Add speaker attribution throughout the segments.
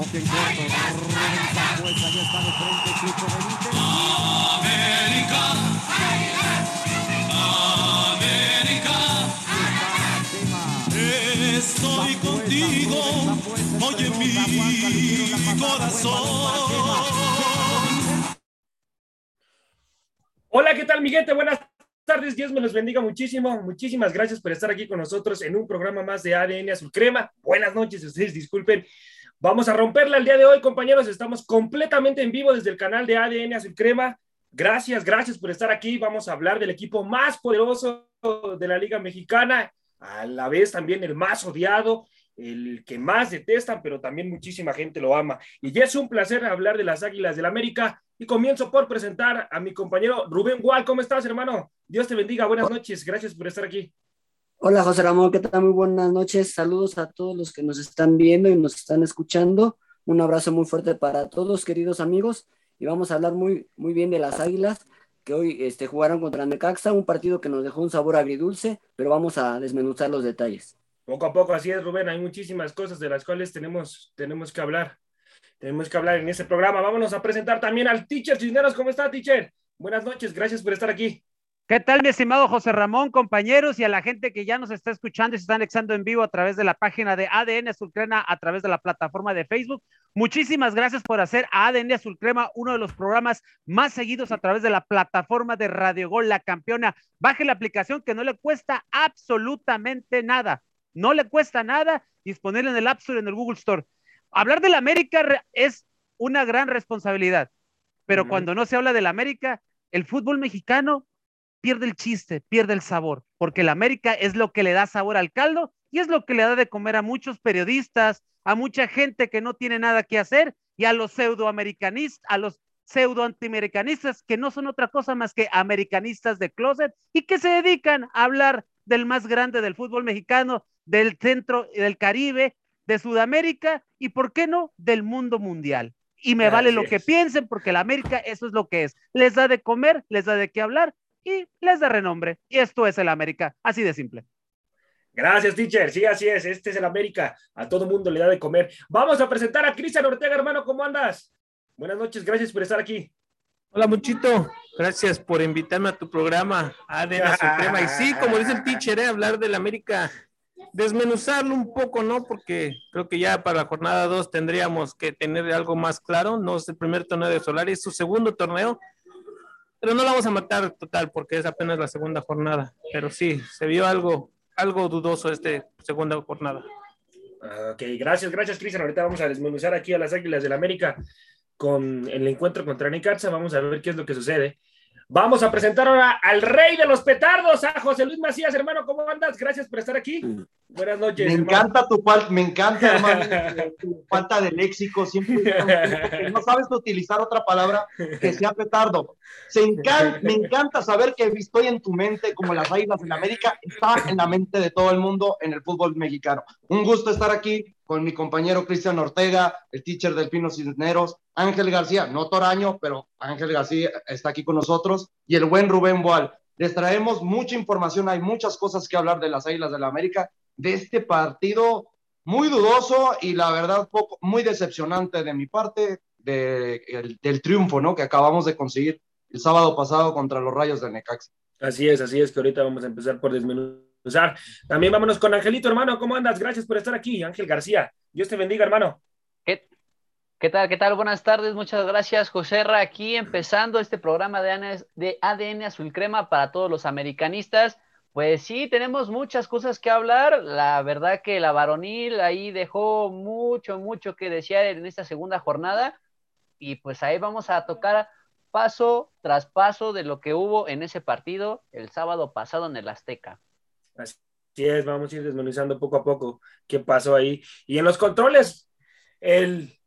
Speaker 1: Toque en corto. Rubén Zambuesa ya está de frente. Chucho Benítez.
Speaker 2: América. América. Estoy contigo. Oye mi corazón.
Speaker 3: Hola, ¿qué tal, Miguel? Buenas tardes, Dios me los bendiga muchísimo. Muchísimas gracias por estar aquí con nosotros en un programa más de ADN Azul Crema. Buenas noches, ustedes disculpen. Vamos a romperla el día de hoy, compañeros. Estamos completamente en vivo desde el canal de ADN Azul Crema. Gracias, gracias por estar aquí. Vamos a hablar del equipo más poderoso de la Liga Mexicana, a la vez también el más odiado, el que más detestan, pero también muchísima gente lo ama. Y ya es un placer hablar de las Águilas del América. Y comienzo por presentar a mi compañero Rubén Gual. ¿Cómo estás, hermano? Dios te bendiga. Buenas noches. Gracias por estar aquí.
Speaker 4: Hola, José Ramón. ¿Qué tal? Muy buenas noches. Saludos a todos los que nos están viendo y nos están escuchando. Un abrazo muy fuerte para todos, queridos amigos. Y vamos a hablar muy, muy bien de las Águilas que hoy este, jugaron contra Necaxa, un partido que nos dejó un sabor agridulce, pero vamos a desmenuzar los detalles.
Speaker 3: Poco a poco, así es, Rubén. Hay muchísimas cosas de las cuales tenemos, tenemos que hablar tenemos que hablar en este programa. Vámonos a presentar también al teacher Cisneros. ¿Cómo está, teacher? Buenas noches, gracias por estar aquí.
Speaker 5: ¿Qué tal, mi estimado José Ramón, compañeros y a la gente que ya nos está escuchando y se está anexando en vivo a través de la página de ADN Azulcrema, a través de la plataforma de Facebook? Muchísimas gracias por hacer a ADN Azulcrema uno de los programas más seguidos a través de la plataforma de Radio Gol, la campeona. Baje la aplicación que no le cuesta absolutamente nada. No le cuesta nada disponible en el App Store, en el Google Store hablar del América es una gran responsabilidad, pero cuando no se habla del América, el fútbol mexicano pierde el chiste, pierde el sabor, porque el América es lo que le da sabor al caldo y es lo que le da de comer a muchos periodistas, a mucha gente que no tiene nada que hacer y a los pseudoamericanistas, a los pseudo antiamericanistas que no son otra cosa más que americanistas de closet y que se dedican a hablar del más grande del fútbol mexicano, del centro del Caribe de Sudamérica y, ¿por qué no?, del mundo mundial. Y me vale lo que piensen, porque la América eso es lo que es. Les da de comer, les da de qué hablar y les da renombre. Y esto es el América, así de simple.
Speaker 3: Gracias, teacher. Sí, así es. Este es el América. A todo mundo le da de comer. Vamos a presentar a Cristian Ortega, hermano. ¿Cómo andas? Buenas noches. Gracias por estar aquí.
Speaker 6: Hola, Muchito. Gracias por invitarme a tu programa, ADN Suprema. Y sí, como dice el teacher, ¿eh? hablar del América desmenuzarlo un poco, ¿no? Porque creo que ya para la jornada 2 tendríamos que tener algo más claro. No es el primer torneo de Solari, es su segundo torneo. Pero no lo vamos a matar total porque es apenas la segunda jornada. Pero sí, se vio algo, algo dudoso esta segunda jornada.
Speaker 3: Ok, gracias, gracias, Cristian. Ahorita vamos a desmenuzar aquí a las Águilas del América con el encuentro contra Nicarza. Vamos a ver qué es lo que sucede. Vamos a presentar ahora al rey de los petardos, a José Luis Macías, hermano, ¿cómo andas? Gracias por estar aquí. Buenas noches.
Speaker 7: Me encanta tu falta, me encanta, hermano, tu falta de léxico, siempre no sabes utilizar otra palabra que sea petardo. Se encanta, me encanta saber que estoy en tu mente como las águilas en América, está en la mente de todo el mundo en el fútbol mexicano. Un gusto estar aquí con mi compañero Cristian Ortega, el teacher del Pino Cisneros, Ángel García, no Toraño, pero Ángel García está aquí con nosotros, y el buen Rubén Boal. Les traemos mucha información, hay muchas cosas que hablar de las Águilas de la América, de este partido muy dudoso y la verdad poco, muy decepcionante de mi parte de, del triunfo ¿no? que acabamos de conseguir el sábado pasado contra los Rayos de Necaxa.
Speaker 3: Así es, así es, que ahorita vamos a empezar por desmenuzar también vámonos con Angelito, hermano. ¿Cómo andas? Gracias por estar aquí, Ángel García. Dios te bendiga, hermano.
Speaker 8: ¿Qué, qué tal? ¿Qué tal? Buenas tardes. Muchas gracias, José Ra. Aquí empezando este programa de ADN, de ADN Azul Crema para todos los americanistas. Pues sí, tenemos muchas cosas que hablar. La verdad que la varonil ahí dejó mucho, mucho que desear en esta segunda jornada. Y pues ahí vamos a tocar paso tras paso de lo que hubo en ese partido el sábado pasado en el Azteca.
Speaker 3: Así es, vamos a ir desmenuzando poco a poco qué pasó ahí. Y en los controles, el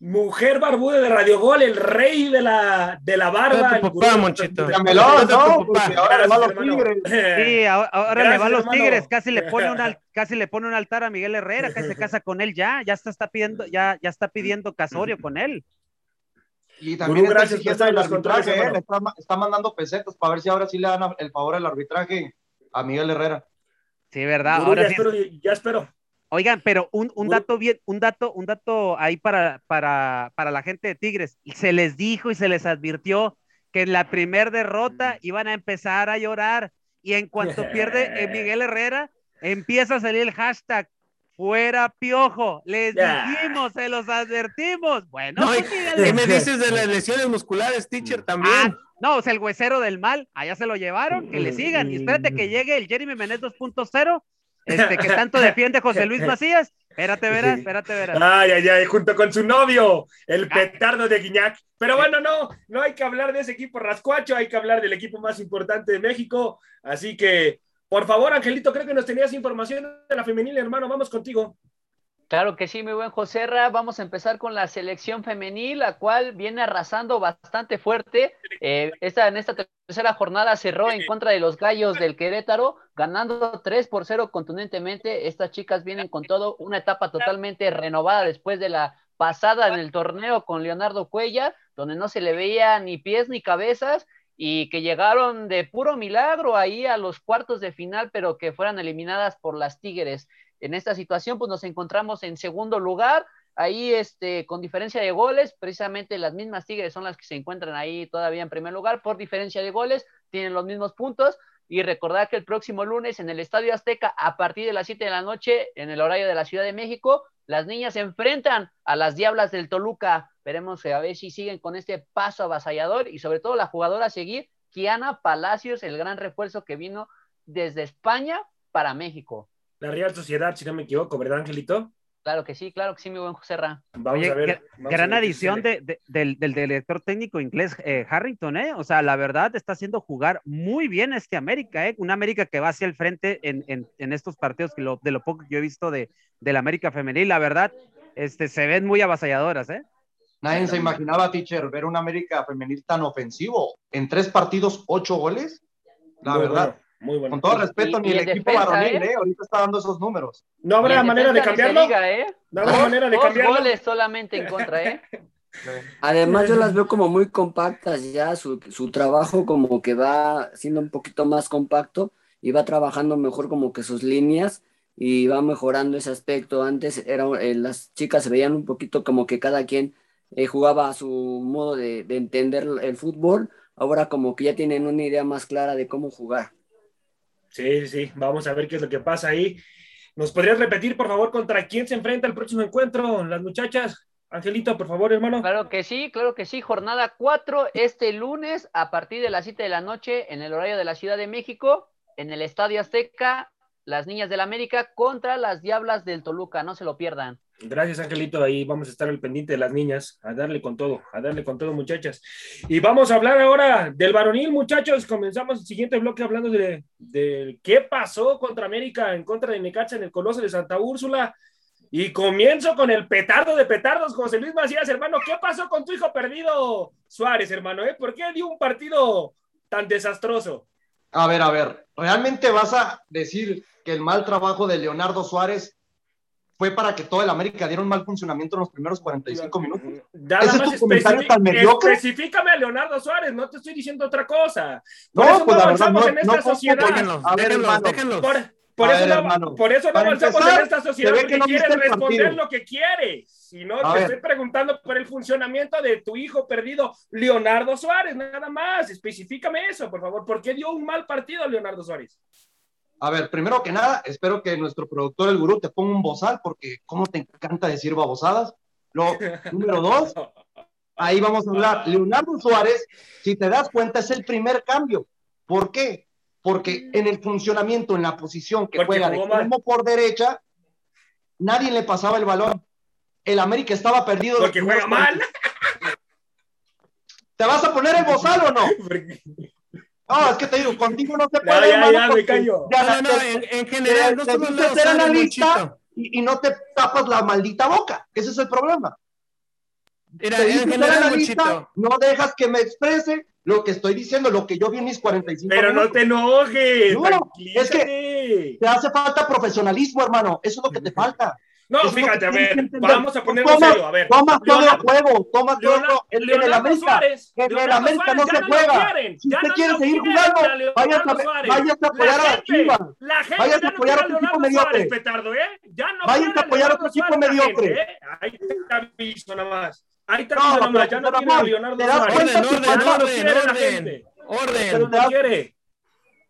Speaker 3: mujer barbuda de Radio Gol, el rey de la, de la barba.
Speaker 6: Tu papá, Monchito.
Speaker 7: ahora le va a los tigres.
Speaker 5: Sí, ahora, le va a los tigres, casi le pone un casi le pone un altar a Miguel Herrera, casi se casa con él ya, ya está, está pidiendo, ya, ya está pidiendo casorio con él.
Speaker 7: Y también está exigiendo el arbitraje, eh, está, está, mandando pesetas para ver si ahora sí le dan el favor al arbitraje a Miguel Herrera.
Speaker 5: Sí, verdad.
Speaker 3: Ahora ya, espero, ya espero.
Speaker 5: Oigan, pero un, un dato bien, un dato, un dato ahí para, para, para la gente de Tigres. Se les dijo y se les advirtió que en la primer derrota iban a empezar a llorar. Y en cuanto pierde eh, Miguel Herrera, empieza a salir el hashtag fuera piojo. Les dijimos, se los advertimos. Bueno,
Speaker 6: No, y-
Speaker 5: pues.
Speaker 6: ¿Qué me dices de las lesiones musculares, teacher, también?
Speaker 5: Ah, no, o sea, el huesero del mal, allá se lo llevaron, que le sigan. Y espérate que llegue el Jeremy Menez 2.0, este, que tanto defiende José Luis Macías. Espérate, verás, espérate, verás.
Speaker 3: Ay, ay, ay, junto con su novio, el petardo de Guiñac. Pero bueno, no, no hay que hablar de ese equipo rascuacho, hay que hablar del equipo más importante de México. Así que, por favor, Angelito, creo que nos tenías información de la femenil, hermano, vamos contigo.
Speaker 8: Claro que sí, mi buen José Ra. Vamos a empezar con la selección femenil, la cual viene arrasando bastante fuerte. Eh, esta, en esta tercera jornada cerró en contra de los gallos del Querétaro, ganando 3 por 0 contundentemente. Estas chicas vienen con todo, una etapa totalmente renovada después de la pasada en el torneo con Leonardo Cuella, donde no se le veía ni pies ni cabezas y que llegaron de puro milagro ahí a los cuartos de final, pero que fueran eliminadas por las Tigres en esta situación, pues nos encontramos en segundo lugar, ahí este, con diferencia de goles, precisamente las mismas Tigres son las que se encuentran ahí todavía en primer lugar por diferencia de goles, tienen los mismos puntos. Y recordar que el próximo lunes en el Estadio Azteca, a partir de las 7 de la noche, en el horario de la Ciudad de México, las niñas se enfrentan a las Diablas del Toluca. Veremos a ver si siguen con este paso avasallador y sobre todo la jugadora a seguir, Kiana Palacios, el gran refuerzo que vino desde España para México.
Speaker 3: La Real Sociedad, si no me equivoco, ¿verdad, Angelito?
Speaker 8: Claro que sí, claro que sí, mi buen José Ra.
Speaker 3: Vamos
Speaker 5: Oye,
Speaker 3: a ver. vamos
Speaker 5: gran
Speaker 3: a ver qué
Speaker 5: adición
Speaker 3: sucede.
Speaker 5: de, de- del, del director técnico inglés eh, Harrington, ¿eh? O sea, la verdad está haciendo jugar muy bien este América, ¿eh? Una América que va hacia el frente en, en- en estos partidos, que lo- de lo poco que yo he visto de, de la América femenil, la verdad, este, se ven muy avasalladoras, ¿eh?
Speaker 7: Nadie se imaginaba, teacher, ver una América femenil tan ofensivo. En tres partidos, ocho goles. La
Speaker 3: Muy
Speaker 7: verdad.
Speaker 3: bueno, muy bueno.
Speaker 7: Con todo respeto,
Speaker 8: Y-
Speaker 7: ni
Speaker 8: y
Speaker 7: el equipo
Speaker 8: defensa,
Speaker 7: varonil,
Speaker 8: ¿eh?
Speaker 7: ¿eh? Ahorita está dando esos números.
Speaker 3: ¿No habrá manera de cambiarlo?
Speaker 8: diga, ¿eh?
Speaker 3: ¿No habrá
Speaker 8: Dos-
Speaker 3: manera de cambiarlo?
Speaker 8: goles solamente en contra, ¿eh?
Speaker 4: Además, yo las veo como muy compactas ya, su, su trabajo como que va siendo un poquito más compacto y va trabajando mejor como que sus líneas y va mejorando ese aspecto. Antes era, eh, las chicas se veían un poquito como que cada quien eh, jugaba a su modo de, de entender el fútbol, ahora como que ya tienen una idea más clara de cómo jugar.
Speaker 3: Sí, sí. Vamos a ver qué es lo que pasa ahí. ¿Nos podrías repetir, por favor, contra quién se enfrenta el próximo encuentro? Las muchachas. Angelito, por favor, hermano.
Speaker 8: Claro que sí, claro que sí. Jornada 4 este lunes a partir de las 7 de la noche en el horario de la Ciudad de México, en el Estadio Azteca, las Niñas del América contra las Diablas del Toluca. No se lo pierdan.
Speaker 3: Gracias, Angelito. Ahí vamos a estar al pendiente de las niñas, a darle con todo, a darle con todo, muchachas. Y vamos a hablar ahora del varonil, muchachos. Comenzamos el siguiente bloque hablando de, de qué pasó contra América en contra de Necaxa en el Coloso de Santa Úrsula. Y comienzo con el petardo de petardos, José Luis Macías, hermano. ¿Qué pasó con tu hijo perdido, Suárez, hermano? eh? ¿Por qué dio un partido tan desastroso?
Speaker 7: A ver, a ver, ¿realmente vas a decir que el mal trabajo de Leonardo Suárez fue para que todo el América diera un mal funcionamiento en los primeros 45 minutos?
Speaker 3: Nada
Speaker 7: ¿Ese es
Speaker 3: más
Speaker 7: tu comentario
Speaker 3: especifi-
Speaker 7: tan mediocre?
Speaker 3: Especifícame a Leonardo Suárez, no te estoy diciendo otra cosa.
Speaker 7: No,
Speaker 3: eso
Speaker 7: pues
Speaker 3: no
Speaker 7: verdad,
Speaker 3: avanzamos
Speaker 7: no-
Speaker 3: en
Speaker 7: no
Speaker 3: esta
Speaker 7: puedo
Speaker 3: sociedad.
Speaker 6: Déjenlos,
Speaker 7: A ver,
Speaker 6: déjenlos,
Speaker 7: hermano.
Speaker 6: déjenlos.
Speaker 3: Por, por
Speaker 7: A
Speaker 3: eso
Speaker 7: ver,
Speaker 3: no,
Speaker 7: hermano,
Speaker 3: por eso no avanzamos
Speaker 7: empezar,
Speaker 3: en esta sociedad porque
Speaker 7: que no
Speaker 3: quieres responder lo que quieres. Si no,
Speaker 7: A
Speaker 3: te
Speaker 7: ver.
Speaker 3: estoy preguntando por el funcionamiento de tu hijo perdido, Leonardo Suárez, nada más. Especifícame eso, por favor. ¿Por qué dio un mal partido Leonardo Suárez?
Speaker 7: A ver, primero que nada, espero que nuestro productor, el gurú, te ponga un bozal, porque cómo te encanta decir babosadas. Lo, número dos, ahí vamos a hablar. Leonardo Suárez, si te das cuenta, es el primer cambio. ¿Por qué? Porque en el funcionamiento, en la posición que
Speaker 3: Porque
Speaker 7: juega de extremo por derecha, nadie le pasaba el balón. El América estaba perdido.
Speaker 3: Porque juega mal.
Speaker 7: ¿Te vas a poner el bozal o no? No, es que te digo, contigo no se puede.
Speaker 3: ya, ya, callo.
Speaker 7: ya
Speaker 6: No, no, no,
Speaker 7: te-
Speaker 6: en, en general, no
Speaker 7: te ser
Speaker 6: Suárez,
Speaker 7: analista y, y no te tapas la maldita boca. Ese es el problema.
Speaker 6: Mira,
Speaker 7: Te
Speaker 6: en general,
Speaker 7: analista, no dejas que me exprese lo que estoy diciendo, lo que yo vi en mis 45
Speaker 3: Pero no
Speaker 7: minutos.
Speaker 3: te enojes.
Speaker 7: No,
Speaker 3: tranquilízate.
Speaker 7: Te hace falta profesionalismo, hermano. Eso es lo que te falta.
Speaker 3: No,
Speaker 7: Eso
Speaker 3: fíjate, a ver, vamos a ponerlo
Speaker 7: Toma-
Speaker 3: serio, a ver.
Speaker 7: Toma todo el
Speaker 3: Leonardo-
Speaker 7: juego, toma todo el
Speaker 3: Leonardo,
Speaker 7: juego. En- el América,
Speaker 3: Suárez,
Speaker 7: en el América no
Speaker 3: Suárez,
Speaker 7: se
Speaker 3: ya
Speaker 7: juega.
Speaker 3: quieren,
Speaker 7: Si usted
Speaker 3: no
Speaker 7: quiere seguir jugando,
Speaker 3: a Leonardo
Speaker 7: váyase a- apoyar a Chivas.
Speaker 3: La gente
Speaker 7: Váyase
Speaker 3: ya
Speaker 7: a
Speaker 3: no
Speaker 7: apoyar a otro equipo mediocre.
Speaker 3: Petardo, ¿eh? No
Speaker 7: a apoyar a otro equipo mediocre.
Speaker 3: ¿eh? Ahí te aviso nada más. Ahí te
Speaker 7: No,
Speaker 3: aviso nada
Speaker 7: pero
Speaker 3: más, ya no quiere a Leonardo
Speaker 7: ¿te das
Speaker 3: Suárez.
Speaker 6: Orden, orden,
Speaker 3: no
Speaker 6: orden. Orden.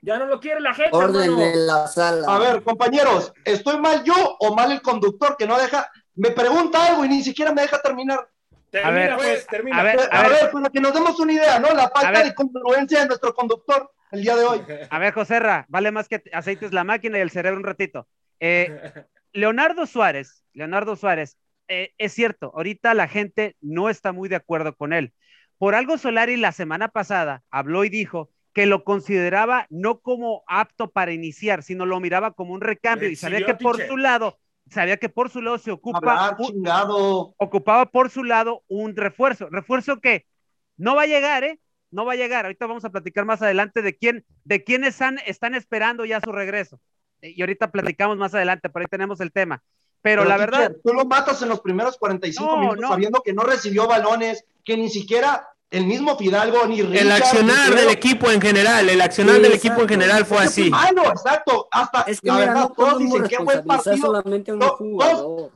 Speaker 3: Ya no lo quiere. La gente,
Speaker 4: Orden en la sala.
Speaker 7: A ver, compañeros, ¿estoy mal yo o mal el conductor que no deja? Me pregunta algo y ni siquiera me deja terminar.
Speaker 3: Termina,
Speaker 5: A ver,
Speaker 3: pues, termina.
Speaker 5: a ver,
Speaker 7: A, ver, para que nos demos una idea, ¿no? La falta de congruencia de nuestro conductor el día de hoy.
Speaker 5: A ver, Joserra, vale más que aceites la máquina y el cerebro un ratito. Eh, Leonardo Suárez, Leonardo Suárez, eh, es cierto, ahorita la gente no está muy de acuerdo con él. Por algo Solari la semana pasada habló y dijo que lo consideraba no como apto para iniciar, sino lo miraba como un recambio y sabía que por su lado, sabía que por su lado se ocupa
Speaker 7: Hablar,
Speaker 5: un-
Speaker 7: chingado.
Speaker 5: ocupaba por su lado un refuerzo, refuerzo que no va a llegar, ¿eh? No va a llegar. Ahorita vamos a platicar más adelante de quién, de quiénes están, están esperando ya su regreso. Y ahorita platicamos más adelante, por ahí tenemos el tema. Pero, la verdad,
Speaker 7: Tú lo matas en los primeros 45
Speaker 5: No,
Speaker 7: minutos
Speaker 5: no.
Speaker 7: sabiendo que no recibió balones, que ni siquiera el mismo Fidalgo ni Richard.
Speaker 6: El accionar
Speaker 7: ni
Speaker 6: del equipo en general, el accionar
Speaker 4: Sí,
Speaker 6: del equipo en general fue
Speaker 7: Ese fue
Speaker 6: así.
Speaker 7: malo, exacto. Hasta
Speaker 4: Es que
Speaker 7: la
Speaker 4: mira,
Speaker 7: verdad,
Speaker 4: no
Speaker 7: todos dicen que buen partido.
Speaker 4: solamente un
Speaker 7: No, Todos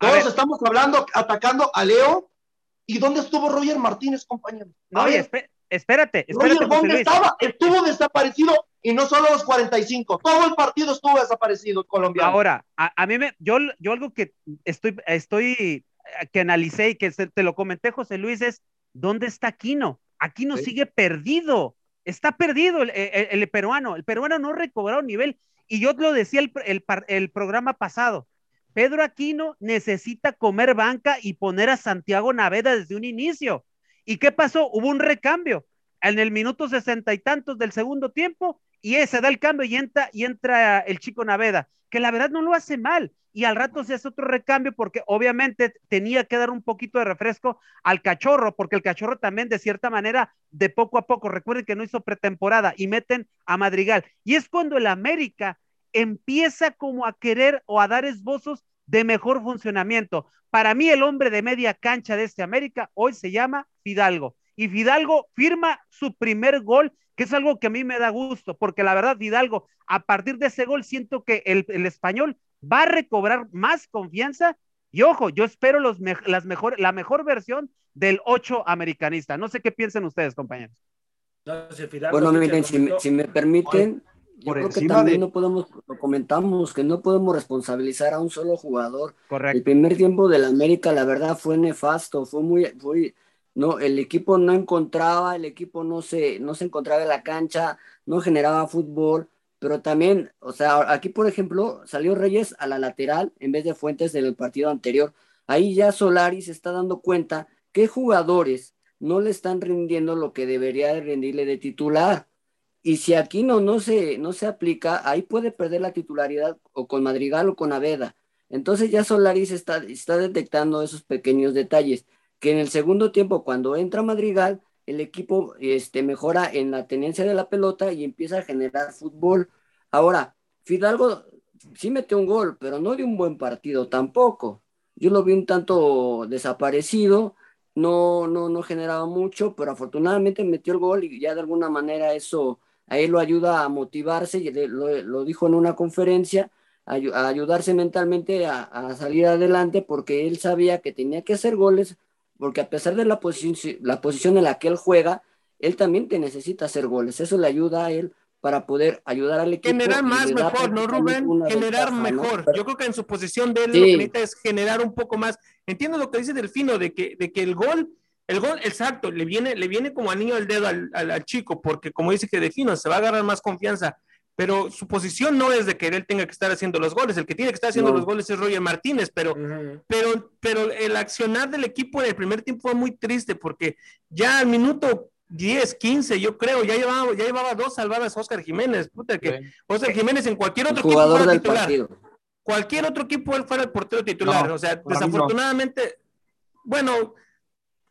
Speaker 5: ver.
Speaker 7: estamos hablando, atacando a Leo. ¿Y dónde estuvo Roger Martínez, compañero?
Speaker 5: no,
Speaker 7: A ver,
Speaker 5: espé- espérate,
Speaker 7: Roger,
Speaker 5: espérate, José
Speaker 7: ¿dónde
Speaker 5: Luis.
Speaker 7: estaba? Estuvo desaparecido y no solo los 45. Todo el partido estuvo desaparecido colombiano.
Speaker 5: Ahora, a, a mí me, yo, yo algo que estoy, estoy, eh, que analicé y que se- te lo comenté, José Luis, es ¿dónde está Aquino? Aquino
Speaker 7: Sí.
Speaker 5: sigue perdido, está perdido el, el- el peruano, el peruano no ha recobrado nivel. Y yo lo decía el, el par- el programa pasado, Pedro Aquino necesita comer banca y poner a Santiago Naveda desde un inicio. ¿Y qué pasó? Hubo un recambio en el minuto sesenta y tantos del segundo tiempo y ese da el cambio y entra, y entra el chico Naveda, que la verdad no lo hace mal. Y al rato se hace otro recambio porque obviamente tenía que dar un poquito de refresco al cachorro, porque el cachorro también de cierta manera, de poco a poco, recuerden que no hizo pretemporada y meten a Madrigal. Y es cuando el América empieza como a querer o a dar esbozos de mejor funcionamiento. Para mí el hombre de media cancha de este América hoy se llama Fidalgo. Y Fidalgo firma su primer gol, que es algo que a mí me da gusto, porque la verdad Fidalgo, a partir de ese gol, siento que el, el español va a recobrar más confianza. Y ojo, yo espero los me las mejor, la mejor versión del 8 americanista. No sé qué piensan ustedes, compañeros.
Speaker 3: No, si Fidalgo
Speaker 4: Bueno, miren, si me,
Speaker 3: comentó-
Speaker 4: si me permiten, yo creo que también
Speaker 7: de-
Speaker 4: no podemos, lo comentamos, que no podemos responsabilizar a un solo jugador. El
Speaker 5: Correcto.
Speaker 4: primer tiempo del América, la verdad, fue nefasto, fue muy, fue, no, el equipo no encontraba, el equipo no se, no se encontraba en la cancha, no generaba fútbol, pero también, o sea, aquí por ejemplo, salió Reyes a la lateral en vez de Fuentes en el partido anterior. Ahí ya Solari se está dando cuenta que jugadores no le están rindiendo lo que debería de rendirle de titular. Y si aquí no, no, se, no se aplica, ahí puede perder la titularidad o con Madrigal o con Aveda. Entonces ya Solari se está, está detectando esos pequeños detalles, que en el segundo tiempo, cuando entra Madrigal, el equipo este, mejora en la tenencia de la pelota y empieza a generar fútbol. Ahora, Fidalgo sí metió un gol, pero no de un buen partido tampoco. Yo lo vi un tanto desaparecido, no, no, no generaba mucho, pero afortunadamente metió el gol y ya de alguna manera eso a él lo ayuda a motivarse, y lo, dijo en una conferencia, a, ayu- a ayudarse mentalmente a salir adelante porque él sabía que tenía que hacer goles, porque a pesar de la, posición la posición en la que él juega, él también te necesita hacer goles, eso le ayuda a él para poder ayudar al equipo.
Speaker 6: Generar más mejor, ¿no, Rubén? Generar
Speaker 4: ventaja, ¿no?
Speaker 6: mejor.
Speaker 4: Pero-
Speaker 6: Yo creo que en su posición de él
Speaker 4: Sí.
Speaker 6: lo que necesita es generar un poco más. Entiendo lo que dice Delfino, de que, de que el gol, el gol, exacto, le viene, le viene como anillo al dedo al, al- al chico, porque como dice que Delfino, se va a agarrar más confianza. Pero su posición no es de que él tenga que estar haciendo los goles. El que tiene que estar haciendo
Speaker 4: No.
Speaker 6: los goles es Roger Martínez, pero pero, pero el accionar del equipo en el primer tiempo fue muy triste porque ya al minuto 10, 15, yo creo, ya llevaba, ya llevaba dos salvadas Oscar Jiménez. Puta, que Oscar Jiménez en cualquier otro equipo
Speaker 4: jugador
Speaker 6: fuera
Speaker 4: del
Speaker 6: titular.
Speaker 4: partido.
Speaker 6: Cualquier otro equipo él fuera el portero titular.
Speaker 7: No,
Speaker 6: o sea, desafortunadamente, bueno,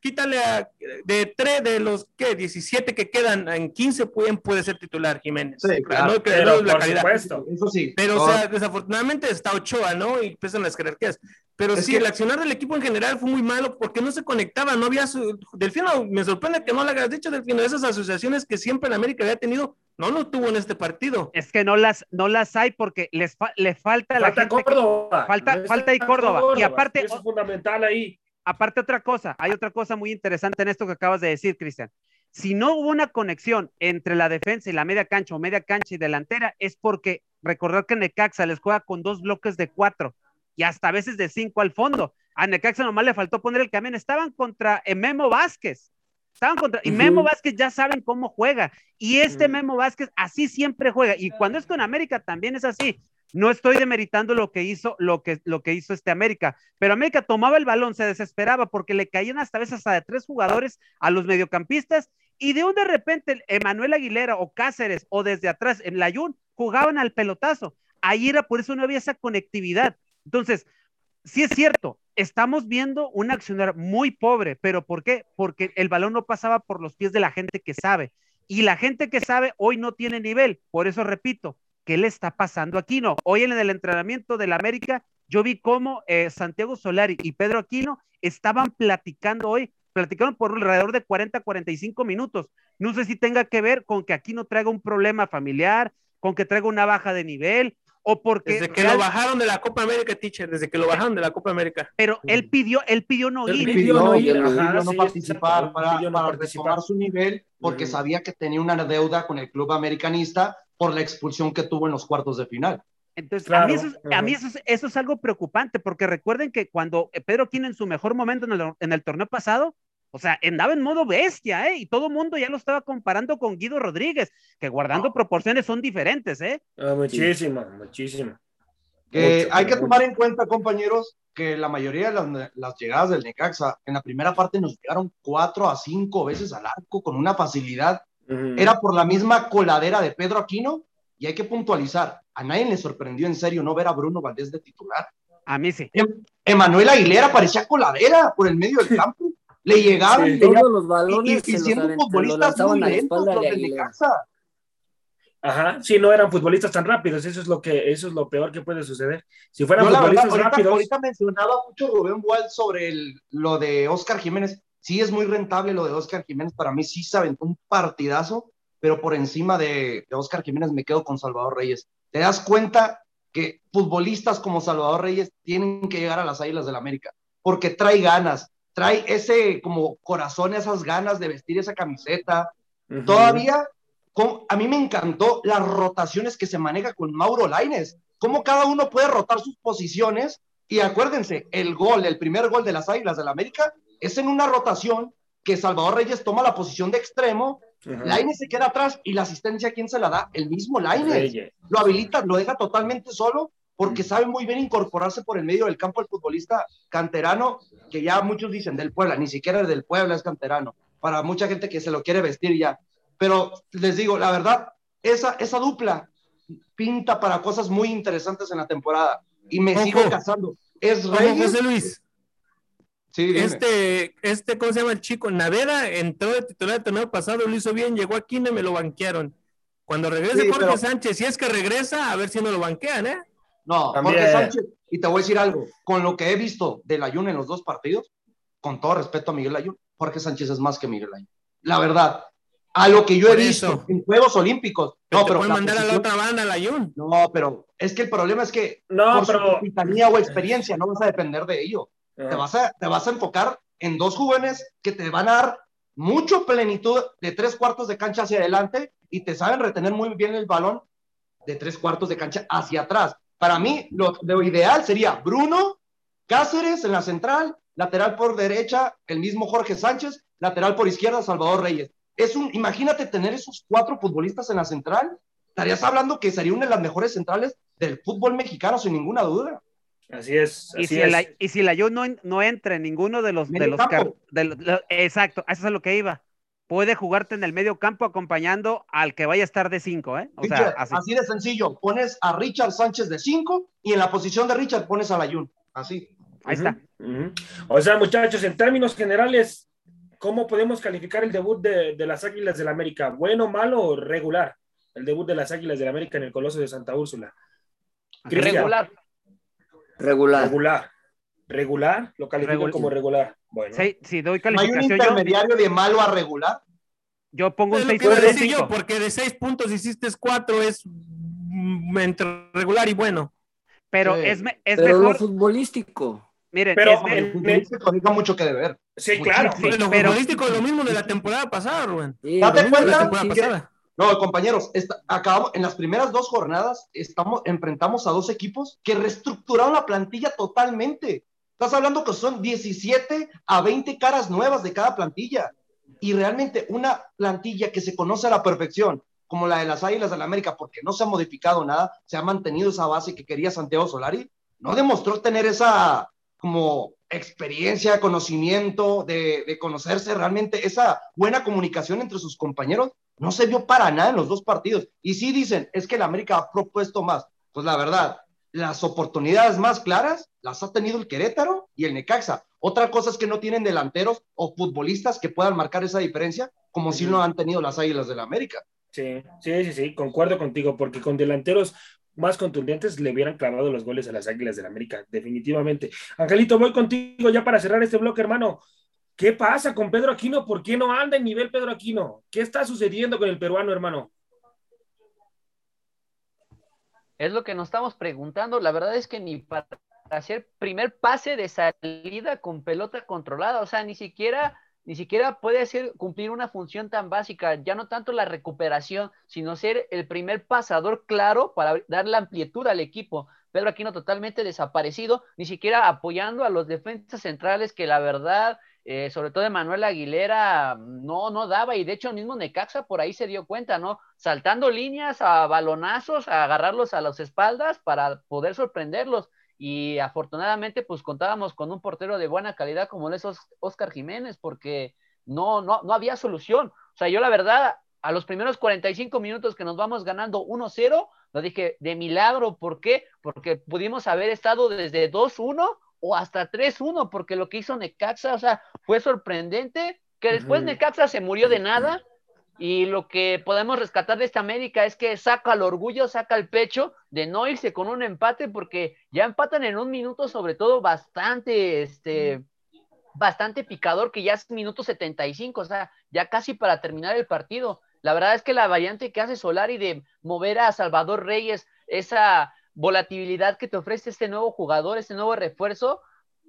Speaker 6: quítale a, de tres de los que 17 que quedan en 15 pueden puede ser titular Jiménez.
Speaker 7: Sí, claro.
Speaker 6: no, que
Speaker 3: Pero,
Speaker 6: no la
Speaker 3: por
Speaker 6: calidad.
Speaker 3: supuesto.
Speaker 7: Eso sí.
Speaker 6: Pero,
Speaker 7: No,
Speaker 6: o sea, desafortunadamente está Ochoa, ¿no? Y pesan las jerarquías. Pero
Speaker 7: Es
Speaker 6: sí,
Speaker 7: que-
Speaker 6: el accionar del equipo en general fue muy malo porque no se conectaba, no había su... Delfino, me sorprende que no le hayas dicho, Delfino, esas asociaciones que siempre en América había tenido, no lo tuvo en este partido.
Speaker 5: Es que no las, no las hay porque les fa- le falta a la
Speaker 3: Falta
Speaker 5: gente
Speaker 3: Córdoba.
Speaker 5: falta-
Speaker 3: No
Speaker 5: falta ahí
Speaker 3: está
Speaker 5: Córdoba. Y aparte-
Speaker 3: Eso es fundamental ahí.
Speaker 5: Aparte otra cosa, hay otra cosa muy interesante en esto que acabas de decir, Cristian. Si no hubo una conexión entre la defensa y la media cancha o media cancha y delantera, es porque recordar que Necaxa les juega con dos bloques de cuatro y hasta a veces de cinco al fondo. A Necaxa nomás le faltó poner el camión. Estaban contra eh, Memo Vázquez. Estaban contra, y. Memo Vázquez ya saben cómo juega. Y este. Memo Vázquez así siempre juega. Y cuando es con América también es así. No estoy demeritando lo que hizo, lo que, lo que hizo este América, pero América tomaba el balón, se desesperaba porque le caían hasta veces hasta tres jugadores a los mediocampistas y de un de repente Emanuel Aguilera o Cáceres o desde atrás en Layún jugaban al pelotazo. Ahí era por eso no había esa conectividad. Entonces, sí es cierto, estamos viendo un accionar muy pobre, pero ¿por qué? Porque el balón no pasaba por los pies de la gente que sabe. Y la gente que sabe hoy no tiene nivel. Por eso repito, ¿qué le está pasando aquí? No, hoy en el entrenamiento del América, yo vi cómo eh, Santiago Solari y Pedro Aquino estaban platicando hoy, platicaron por alrededor de 40, 45 minutos. No sé si tenga que ver con que Aquino traiga un problema familiar, con que traiga una baja de nivel, o porque
Speaker 6: Desde que
Speaker 5: real-
Speaker 6: lo bajaron de la Copa América, teacher, desde que lo bajaron de la Copa América.
Speaker 5: pero él pidió, él pidió no
Speaker 3: Él
Speaker 5: ir.
Speaker 3: pidió
Speaker 7: pidió,
Speaker 3: no ir,
Speaker 7: pidió
Speaker 3: ajá,
Speaker 7: no
Speaker 3: sí,
Speaker 7: participar para,
Speaker 3: pidió no
Speaker 7: para
Speaker 3: participar.
Speaker 7: su nivel porque sabía que tenía una deuda con el club americanista por la expulsión que tuvo en los cuartos de final.
Speaker 5: Entonces, a
Speaker 3: Claro,
Speaker 5: mí, eso, es- a
Speaker 3: ajá.
Speaker 5: mí eso, es, eso es algo preocupante, porque recuerden que cuando eh, Pedro Aquino en su mejor momento en el, en el torneo pasado, o sea, andaba en modo bestia, ¿eh? Y todo el mundo ya lo estaba comparando con Guido Rodríguez, que guardando proporciones son diferentes, ¿eh?
Speaker 3: Ah, muchísimo, muchísimo.
Speaker 7: Que
Speaker 3: Mucho,
Speaker 7: hay que
Speaker 3: mucho.
Speaker 7: tomar en cuenta, compañeros, que la mayoría de las, las llegadas del Necaxa en la primera parte nos llegaron cuatro a cinco veces al arco con una facilidad. Era por la misma coladera de Pedro Aquino y hay que puntualizar. A nadie le sorprendió en serio no ver a Bruno Valdés de titular.
Speaker 5: A mí sí.
Speaker 7: Em- Emanuel Aguilera parecía coladera por el medio del campo. Le llegaban
Speaker 3: Sí.
Speaker 7: y tenía-
Speaker 4: Todos los balones
Speaker 7: y- siendo
Speaker 4: los
Speaker 7: futbolistas muy lentos los
Speaker 4: de.
Speaker 7: Necaxa.
Speaker 3: Ajá, sí, no eran futbolistas tan rápidos, eso es lo que, eso es lo peor que puede suceder. Si fueran
Speaker 7: Yo, la verdad,
Speaker 3: futbolistas
Speaker 7: ahorita,
Speaker 3: rápidos,
Speaker 7: ahorita mencionaba mucho Rubén Wald sobre el- lo de Oscar Jiménez. Sí, es muy rentable lo de Oscar Jiménez. Para mí sí se aventó un partidazo, pero por encima de, de Oscar Jiménez me quedo con Salvador Reyes. ¿Te das cuenta que futbolistas como Salvador Reyes tienen que llegar a las Águilas del América? Porque trae ganas, trae ese como corazón, esas ganas de vestir esa camiseta. Todavía, con- a mí me encantó las rotaciones que se maneja con Mauro Laines, cómo cada uno puede rotar sus posiciones. Y acuérdense, el gol, el primer gol de las Águilas del América, es en una rotación que Salvador Reyes toma la posición de extremo,
Speaker 3: Ujú.
Speaker 7: Laines se queda atrás y la asistencia, ¿quién se la da? El mismo.
Speaker 3: Reyes.
Speaker 7: Lo habilita, lo deja totalmente solo porque sabe muy bien incorporarse por el medio del campo el futbolista canterano, que ya muchos dicen del Puebla, ni siquiera el del Puebla es canterano, para mucha gente que se lo quiere vestir ya. Pero les digo, la verdad, esa, esa dupla pinta para cosas muy interesantes en la temporada y me
Speaker 6: Ojo.
Speaker 7: sigo casando. Es Reyes.
Speaker 6: José Luis,
Speaker 7: Sí,
Speaker 6: este, este, ¿cómo se llama el chico? Navera entró de titular el torneo pasado, lo hizo bien, llegó aquí y me lo banquearon. Cuando regrese
Speaker 7: Sí,
Speaker 6: Jorge
Speaker 7: pero-
Speaker 6: Sánchez, si es que regresa, a ver si no lo banquean, ¿eh?
Speaker 7: No,
Speaker 3: También.
Speaker 7: Jorge Sánchez. Y te voy a decir algo, con lo que he visto del Ayun en los dos partidos, con todo respeto a Miguel Ayun, Jorge Sánchez es más que Miguel Ayun. La verdad, a lo que yo he visto en Juegos Olímpicos.
Speaker 6: Pero
Speaker 7: No,
Speaker 6: te
Speaker 7: pero
Speaker 6: pueden mandar a la otra banda, la Jun.
Speaker 7: No, pero es que el problema es que
Speaker 3: No,
Speaker 7: por su
Speaker 3: pero
Speaker 7: capitanía o experiencia no vas a depender de ello. Te vas, a, te vas a enfocar en dos jóvenes que te van a dar mucho plenitud de tres cuartos de cancha hacia adelante y te saben retener muy bien el balón de tres cuartos de cancha hacia atrás. Para mí, lo, lo ideal sería Bruno, Cáceres en la central, lateral por derecha, el mismo Jorge Sánchez, lateral por izquierda, Salvador Reyes. Es un, imagínate tener esos cuatro futbolistas en la central. Estarías hablando que sería una de las mejores centrales del fútbol mexicano, sin ninguna duda.
Speaker 3: Así es,
Speaker 5: Y si,
Speaker 3: es.
Speaker 5: el, y si el Ayun no, no entra en ninguno de los, de los
Speaker 7: campo.
Speaker 5: car- de lo- lo- exacto, eso es a lo que iba. Puede jugarte en el medio campo acompañando al que vaya a estar de cinco, ¿eh? O sea,
Speaker 7: Richard,
Speaker 5: así.
Speaker 7: así. de sencillo. Pones a Richard Sánchez de 5 y en la posición de Richard pones a Layun. Así.
Speaker 5: Ahí está.
Speaker 3: O sea, muchachos, en términos generales, ¿cómo podemos calificar el debut de, de las Águilas del América? ¿Bueno, malo o regular? El debut de las Águilas del América en el Coloso de Santa Úrsula. Cristian.
Speaker 8: Regular.
Speaker 4: Regular.
Speaker 3: Regular. Regular, lo califico
Speaker 5: Regular.
Speaker 3: como regular. Bueno,
Speaker 5: Sí, si doy
Speaker 7: ¿No hay un
Speaker 5: calificación yo,
Speaker 7: intermediario de malo a regular?
Speaker 5: yo pongo un
Speaker 6: Es lo que iba a
Speaker 5: 6.5.
Speaker 6: decir yo, porque de seis puntos hiciste cuatro, es mm, entre regular y bueno.
Speaker 5: Pero
Speaker 7: Sí.
Speaker 5: es, me- es
Speaker 4: Pero lo
Speaker 5: mejor,
Speaker 4: futbolístico.
Speaker 5: miren,
Speaker 3: Pero
Speaker 5: es
Speaker 7: El futbolístico deja mucho que deber.
Speaker 3: sí, claro.
Speaker 5: Sí,
Speaker 6: lo
Speaker 5: pero-
Speaker 6: futbolístico es lo mismo de la temporada pasada, Rubén.
Speaker 4: Sí,
Speaker 7: Date
Speaker 6: Lo de la
Speaker 7: cuenta
Speaker 6: temporada pasada.
Speaker 7: No, compañeros, esta- acabamos, en las primeras dos jornadas estamos, enfrentamos a dos equipos que reestructuraron la plantilla totalmente. Estás hablando que son 17 a 20 caras nuevas de cada plantilla. Y realmente una plantilla que se conoce a la perfección, como la de las Águilas del la América, porque no se ha modificado nada, se ha mantenido esa base que quería Santiago Solari, no demostró tener esa como experiencia, conocimiento, de, de conocerse realmente, esa buena comunicación entre sus compañeros, no se vio para nada en los dos partidos. Y sí dicen, es que el América ha propuesto más. Pues la verdad, las oportunidades más claras las ha tenido el Querétaro y el Necaxa. Otra cosa es que no tienen delanteros o futbolistas que puedan marcar esa diferencia, como si lo han tenido las Águilas del la América.
Speaker 3: Sí, sí, sí, sí, concuerdo contigo, porque con delanteros más contundentes le hubieran clavado los goles a las Águilas del América, definitivamente. Angelito, voy contigo ya para cerrar este bloque, hermano. ¿Qué pasa con Pedro Aquino? ¿Por qué no anda en nivel Pedro Aquino? ¿Qué está sucediendo con el peruano, hermano?
Speaker 8: Es lo que nos estamos preguntando. La verdad es que ni para hacer primer pase de salida con pelota controlada, o sea, ni siquiera, ni siquiera puede hacer cumplir una función tan básica, ya no tanto la recuperación, sino ser el primer pasador claro para dar la amplitud al equipo. Pedro Aquino totalmente desaparecido, ni siquiera apoyando a los defensas centrales que la verdad, eh, sobre todo de Manuel Aguilera, no, no daba, y de hecho el mismo Necaxa por ahí se dio cuenta, ¿no? Saltando líneas a balonazos, a agarrarlos a las espaldas para poder sorprenderlos. Y afortunadamente, pues contábamos con un portero de buena calidad como es Oscar Jiménez, porque no, no, no había solución. O sea, yo la verdad, a los primeros 45 minutos que nos vamos ganando 1-0, lo dije de milagro. ¿Por qué? Porque pudimos haber estado desde 2-1 o hasta 3-1, porque lo que hizo Necaxa, o sea, fue sorprendente, que después. Necaxa se murió de nada, y lo que podemos rescatar de esta América es que saca el orgullo, saca el pecho de no irse con un empate, porque ya empatan en un minuto, sobre todo bastante, este, bastante picador, que ya es minuto 75, o sea, ya casi para terminar el partido. La verdad es que la variante que hace Solari de mover a Salvador Reyes, esa volatilidad que te ofrece este nuevo jugador, este nuevo refuerzo,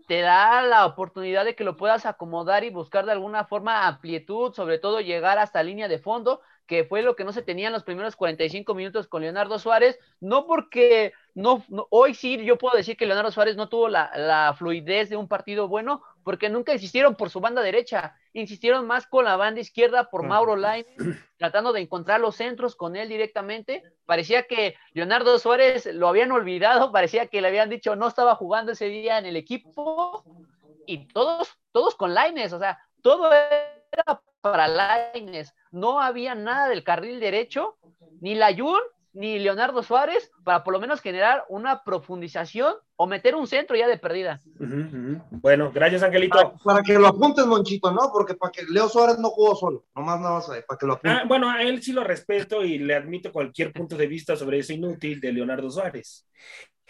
Speaker 8: te da la oportunidad de que lo puedas acomodar y buscar de alguna forma amplitud, sobre todo llegar hasta línea de fondo, que fue lo que no se tenía en los primeros 45 minutos con Leonardo Suárez, no porque no, hoy sí yo puedo decir que Leonardo Suárez no tuvo la, fluidez de un partido bueno, porque nunca insistieron por su banda derecha, insistieron más con la banda izquierda por Mauro Lain, tratando de encontrar los centros con él directamente. Parecía que Leonardo Suárez lo habían olvidado, parecía que le habían dicho no estaba jugando ese día en el equipo, y todos, todos con Laines, o sea, todo era para Laines, no había nada del carril derecho, ni Layun, ni Leonardo Suárez, para por lo menos generar una profundización o meter un centro ya de perdida.
Speaker 3: Uh -huh, uh -huh. Bueno, gracias, Angelito.
Speaker 7: Para, para, que lo apuntes, Monchito, ¿no? Porque para que Leo Suárez no jugó solo, nomás nada más para que lo apuntes.
Speaker 3: Ah, bueno, a él sí lo respeto y le admito cualquier punto de vista sobre ese inútil de Leonardo Suárez.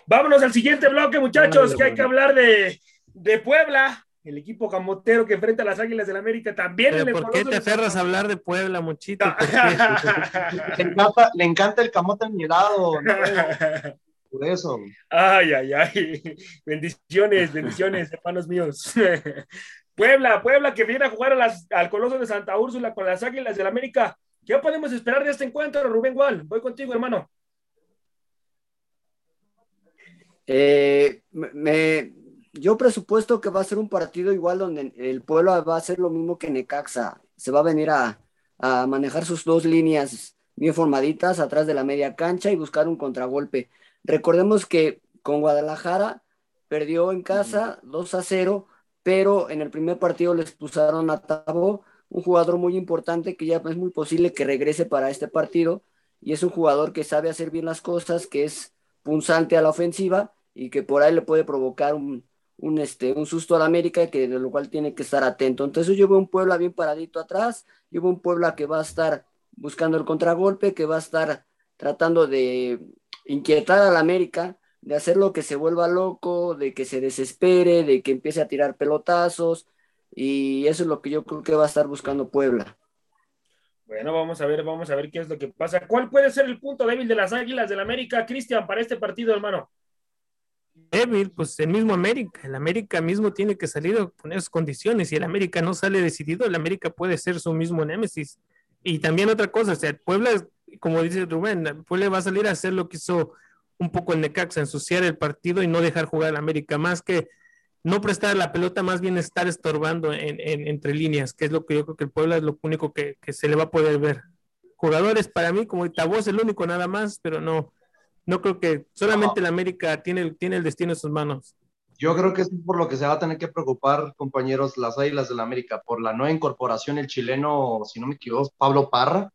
Speaker 3: Vámonos al siguiente bloque, muchachos, no, que hay que hablar de, de Puebla el equipo camotero que enfrenta a las Águilas del la América también.
Speaker 6: ¿Pero ¿Por qué te aferras a hablar de Puebla, Muchito?
Speaker 7: le, encanta, le encanta el camote en mi lado. ¿no? Por eso.
Speaker 3: Ay, ay, ay. Bendiciones, bendiciones, hermanos míos. Puebla, Puebla que viene a jugar a las, al Coloso de Santa Úrsula con las Águilas del la América. ¿Qué podemos esperar de este encuentro, Rubén Gual? Voy contigo, hermano.
Speaker 4: Eh, me, yo presupuesto que va a ser un partido igual donde el pueblo va a ser lo mismo que Necaxa. Se va a venir a, a, manejar sus dos líneas bien formaditas atrás de la media cancha y buscar un contragolpe. Recordemos que con Guadalajara perdió en casa 2 a 0, pero en el primer partido les expulsaron a Tabo, un jugador muy importante que ya es muy posible que regrese para este partido y es un jugador que sabe hacer bien las cosas, que es punzante a la ofensiva y que por ahí le puede provocar un, un, este, un susto a la América, que de lo cual tiene que estar atento. Entonces yo veo un Puebla bien paradito atrás, yo veo un Puebla que va a estar buscando el contragolpe, que va a estar tratando de inquietar a la América, de hacerlo que se vuelva loco, de que se desespere, de que empiece a tirar pelotazos, y eso es lo que yo creo que va a estar buscando Puebla.
Speaker 3: Bueno, vamos a ver, vamos a ver qué es lo que pasa. ¿Cuál puede ser el punto débil de las Águilas del América, Cristian, para este partido, hermano?
Speaker 6: Débil, pues el mismo América. El América mismo tiene que salir a poner sus condiciones. Si el América no sale decidido, el América puede ser su mismo némesis. Y también otra cosa, o sea, Puebla, como dice Rubén, Puebla va a salir a hacer lo que hizo un poco el Necaxa, ensuciar el partido y no dejar jugar al América, más que no prestar la pelota, más bien estar estorbando en, entre líneas, que es lo que yo creo que el Puebla es lo único que, se le va a poder ver. Jugadores para mí, como Tabó es el único nada más, pero no, no creo que solamente el América tiene, tiene el destino en sus manos.
Speaker 7: Yo creo que es por lo que se va a tener que preocupar, compañeros, las Águilas del América, por la nueva incorporación, el chileno, si no me equivoco, Pablo Parra.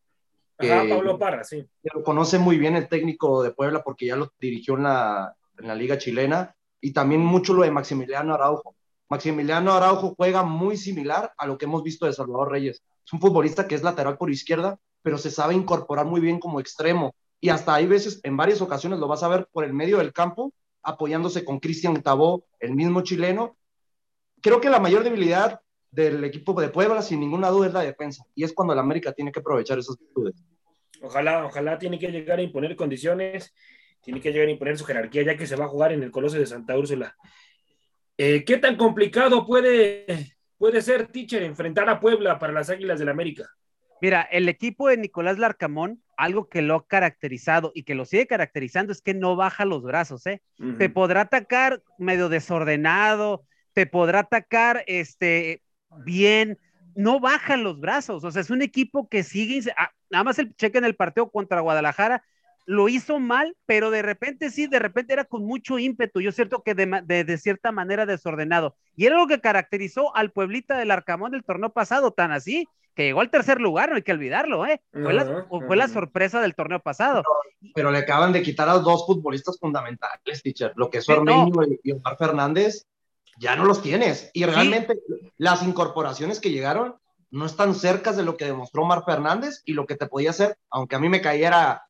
Speaker 3: Pablo Parra, sí.
Speaker 7: lo conoce muy bien el técnico de Puebla porque ya lo dirigió en la, en la liga chilena y también mucho lo de Maximiliano Araujo. Maximiliano Araujo juega muy similar a lo que hemos visto de Salvador Reyes. Es un futbolista que es lateral por izquierda, pero se sabe incorporar muy bien como extremo. Y hasta hay veces, en varias ocasiones, lo vas a ver por el medio del campo, apoyándose con Cristian Tabó, el mismo chileno. Creo que la mayor debilidad del equipo de Puebla, sin ninguna duda, es la defensa. Y es cuando el América tiene que aprovechar esas virtudes.
Speaker 3: Ojalá, ojalá tiene que llegar a imponer condiciones tiene que llegar a imponer su jerarquía ya que se va a jugar en el Coloso de Santa Úrsula. Eh, ¿Qué tan complicado puede, puede ser, teacher, enfrentar a Puebla para las Águilas del la América?
Speaker 5: Mira, el equipo de Nicolás Larcamón, algo que lo ha caracterizado y que lo sigue caracterizando es que no baja los brazos, ¿eh? Te podrá atacar medio desordenado, te podrá atacar este, bien, no bajan los brazos, o sea, es un equipo que sigue, ah, nada más el cheque en el partido contra Guadalajara, lo hizo mal, pero de repente sí, de repente era con mucho ímpetu, yo cierto que de, cierta manera desordenado. Y era lo que caracterizó al Pueblita del Arcamón del torneo pasado, tan así, que llegó al tercer lugar, no hay que olvidarlo, ¿eh? Fue, la, sorpresa del torneo pasado.
Speaker 7: Pero, le acaban de quitar a dos futbolistas fundamentales, teacher, lo que es Ormeño y Omar Fernández, ya no los tienes. Y realmente las incorporaciones que llegaron no están cerca de lo que demostró Omar Fernández y lo que te podía hacer, aunque a mí me cayera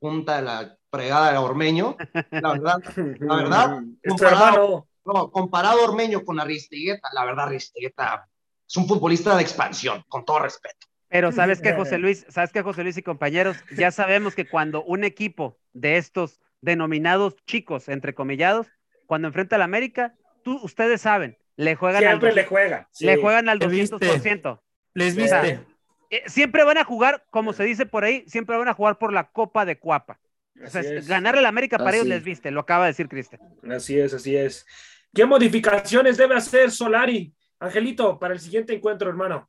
Speaker 7: punta de la fregada de Ormeño. La verdad, la verdad, comparado, no, comparado Ormeño con Aristigueta, la verdad, Aristigueta es un futbolista de expansión, con todo respeto.
Speaker 5: Pero sabes que José Luis, sabes que José Luis y compañeros, ya sabemos que cuando un equipo de estos denominados chicos, entrecomillados, cuando enfrenta al América, tú, ustedes saben, le juegan
Speaker 3: Siempre le juegan.
Speaker 5: Le juegan al 200%.
Speaker 6: Les viste.
Speaker 5: Eh, siempre van a jugar, como se dice por ahí, siempre van a jugar por la Copa de Cuapa. O sea, ganarle la América para ellos les viste, lo acaba de decir Cristian.
Speaker 3: Así es, así es. ¿Qué modificaciones debe hacer Solari, Angelito, para el siguiente encuentro, hermano?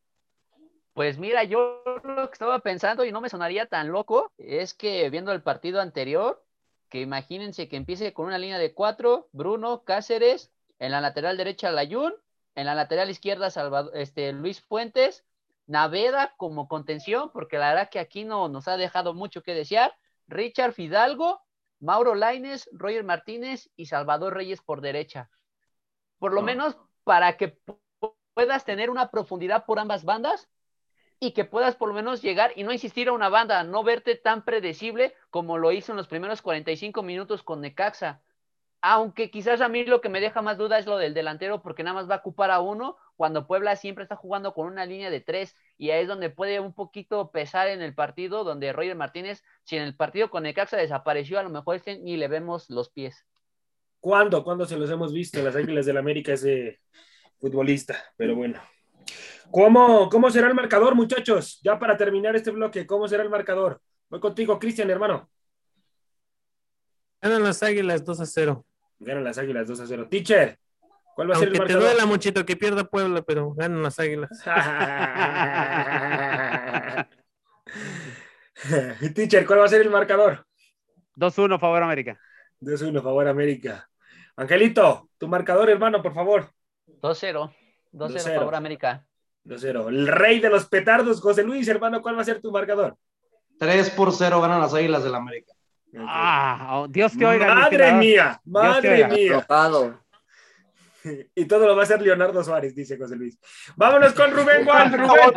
Speaker 8: Pues mira, yo lo que estaba pensando y no me sonaría tan loco es que viendo el partido anterior, que imagínense que empiece con una línea de cuatro, Bruno, Cáceres, en la lateral derecha Layún, en la lateral izquierda Salvador, este, Luis Fuentes, Naveda como contención, porque la verdad que aquí no nos ha dejado mucho que desear. Richard Fidalgo, Mauro Laines, Roger Martínez y Salvador Reyes por derecha. Por lo menos para que puedas tener una profundidad por ambas bandas y que puedas por lo menos llegar y no insistir a una banda, no verte tan predecible como lo hizo en los primeros 45 minutos con Necaxa aunque quizás a mí lo que me deja más duda es lo del delantero, porque nada más va a ocupar a uno, cuando Puebla siempre está jugando con una línea de tres, y ahí es donde puede un poquito pesar en el partido, donde Roger Martínez, si en el partido con Necaxa desapareció, a lo mejor este ni le vemos los pies.
Speaker 3: ¿Cuándo? ¿Cuándo se los hemos visto? Las Águilas del América, ese futbolista, pero bueno. ¿Cómo, ¿Cómo será el marcador, muchachos? Ya para terminar este bloque, ¿cómo será el marcador? Voy contigo, Cristian, hermano.
Speaker 6: Ganan las Águilas 2 a 0.
Speaker 3: Ganan las Águilas 2 a 0. Teacher, ¿cuál va a ser el
Speaker 6: marcador? te duela, Monchito, que pierda Puebla, pero ganan las Águilas.
Speaker 3: Teacher, ¿cuál va a ser el marcador?
Speaker 5: 2-1, favor América.
Speaker 3: 2-1, favor América. Angelito, tu marcador, hermano, por favor.
Speaker 8: 2-0. 2-0, favor América.
Speaker 3: 2-0. El rey de los petardos, José Luis, hermano, ¿cuál va a ser tu marcador?
Speaker 7: 3 por 0 ganan las Águilas del América.
Speaker 5: Ah, oh, Dios te oiga.
Speaker 3: Madre mía, madre mía. Y todo lo va a hacer Leonardo Suárez, dice José Luis. Vámonos con Rubén Gual. Rubén.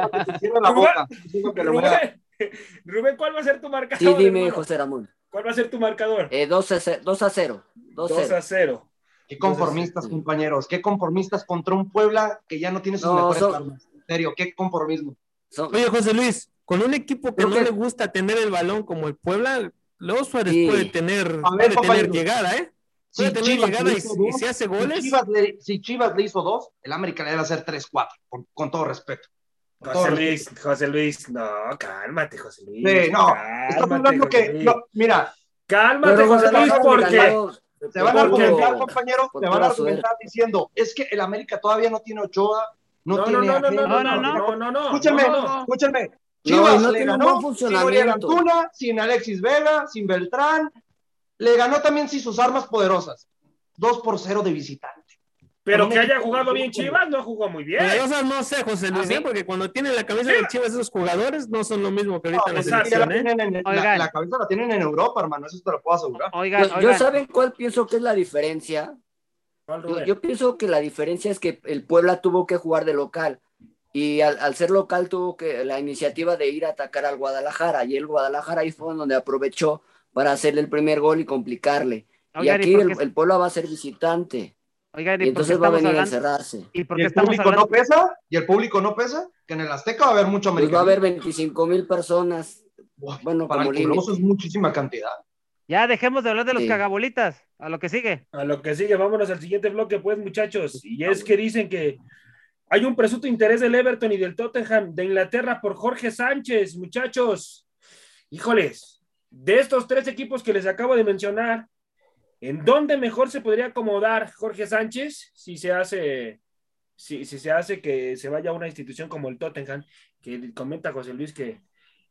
Speaker 3: Rubén, Rubén, ¿cuál va a ser tu marcador?
Speaker 4: Sí, dime? José Ramón.
Speaker 3: ¿Cuál va a ser tu marcador?
Speaker 4: Eh, 2 a 0. 2 a 0. 2
Speaker 3: 2 a 0.
Speaker 7: Qué conformistas, compañeros. Qué conformistas contra un Puebla que ya no tiene sus
Speaker 4: No,
Speaker 7: mejores
Speaker 4: son-
Speaker 7: armas. En serio, qué conformismo.
Speaker 6: Oye, José Luis, con un equipo que
Speaker 4: Creo
Speaker 6: no
Speaker 4: que-
Speaker 6: le gusta tener el balón como el Puebla, luego Suárez
Speaker 4: Sí.
Speaker 6: puede tener,
Speaker 7: A ver,
Speaker 6: puede tener
Speaker 7: compañero.
Speaker 6: llegada, ¿eh?
Speaker 7: Si
Speaker 6: Puede tener
Speaker 7: Chivas
Speaker 6: llegada
Speaker 7: le
Speaker 6: y, si hace
Speaker 7: si
Speaker 6: goles.
Speaker 7: Chivas, le, si Chivas le hizo dos, el América le debe hacer 3-4, con, con todo respeto. Con todo
Speaker 3: José
Speaker 7: respeto.
Speaker 3: Luis, José Luis, no, cálmate, José Luis.
Speaker 7: Sí, no,
Speaker 3: cálmate,
Speaker 7: estamos hablando que, no, mira,
Speaker 3: Cálmate,
Speaker 4: Pero
Speaker 3: José Luis, porque
Speaker 7: se van a argumentar, compañeros,
Speaker 4: por
Speaker 7: se van a argumentar diciendo, es que el América todavía no tiene Ochoa, no,
Speaker 3: no, no,
Speaker 7: tiene
Speaker 3: no, no, no, no,
Speaker 5: no,
Speaker 3: no, no, no, no.
Speaker 7: Escúchenme,
Speaker 3: no, no.
Speaker 7: escúchenme.
Speaker 4: No,
Speaker 7: Chivas
Speaker 4: y no
Speaker 7: le ganó sin Uriel. Antuna, sin Alexis Vega, sin Beltrán. Le ganó también sin sus armas poderosas. 2 por 0 de visitante.
Speaker 3: Pero que haya jugado bien Chivas, no jugó muy bien.
Speaker 6: Pero esas no sé, José Luis,
Speaker 3: ¿Ah, sí?
Speaker 6: ¿eh? porque cuando tienen la camisa de Chivas esos jugadores no son lo mismo que ahorita en la selección,
Speaker 7: la,
Speaker 6: ¿eh?
Speaker 7: tienen en, la, cabeza la tienen en Europa, hermano. Eso te lo puedo asegurar.
Speaker 5: Oigan,
Speaker 4: Yo, saben cuál pienso que es la diferencia. Yo pienso que la diferencia es que el Puebla tuvo que jugar de local y al, al ser local tuvo que la iniciativa de ir a atacar al Guadalajara y el Guadalajara ahí fue donde aprovechó para hacerle el primer gol y complicarle. y
Speaker 5: Oigan, ¿y
Speaker 4: aquí el, el Puebla va a ser visitante
Speaker 5: Oigan,
Speaker 4: y
Speaker 5: ¿y
Speaker 4: entonces va a venir a
Speaker 5: hablando?
Speaker 4: encerrarse.
Speaker 5: ¿Y por
Speaker 7: ¿Y
Speaker 5: qué
Speaker 7: el
Speaker 5: estamos
Speaker 7: público
Speaker 5: hablando?
Speaker 7: no pesa? ¿Y el público no pesa? Que en el Azteca va a haber mucho
Speaker 4: Pues va a
Speaker 7: americano.
Speaker 4: haber 25 mil personas. Bueno,
Speaker 7: Para
Speaker 4: como
Speaker 7: el es muchísima cantidad.
Speaker 5: Ya dejemos de hablar de los
Speaker 4: Sí.
Speaker 5: cagabolitas. A lo que sigue.
Speaker 3: A lo que sigue, vámonos al siguiente bloque, pues, muchachos. Y es que dicen que hay un presunto interés del Everton y del Tottenham de Inglaterra por Jorge Sánchez, muchachos. Híjoles, de estos tres equipos que les acabo de mencionar, ¿en dónde mejor se podría acomodar Jorge Sánchez si se hace, si, se hace que se vaya a una institución como el Tottenham, que comenta José Luis que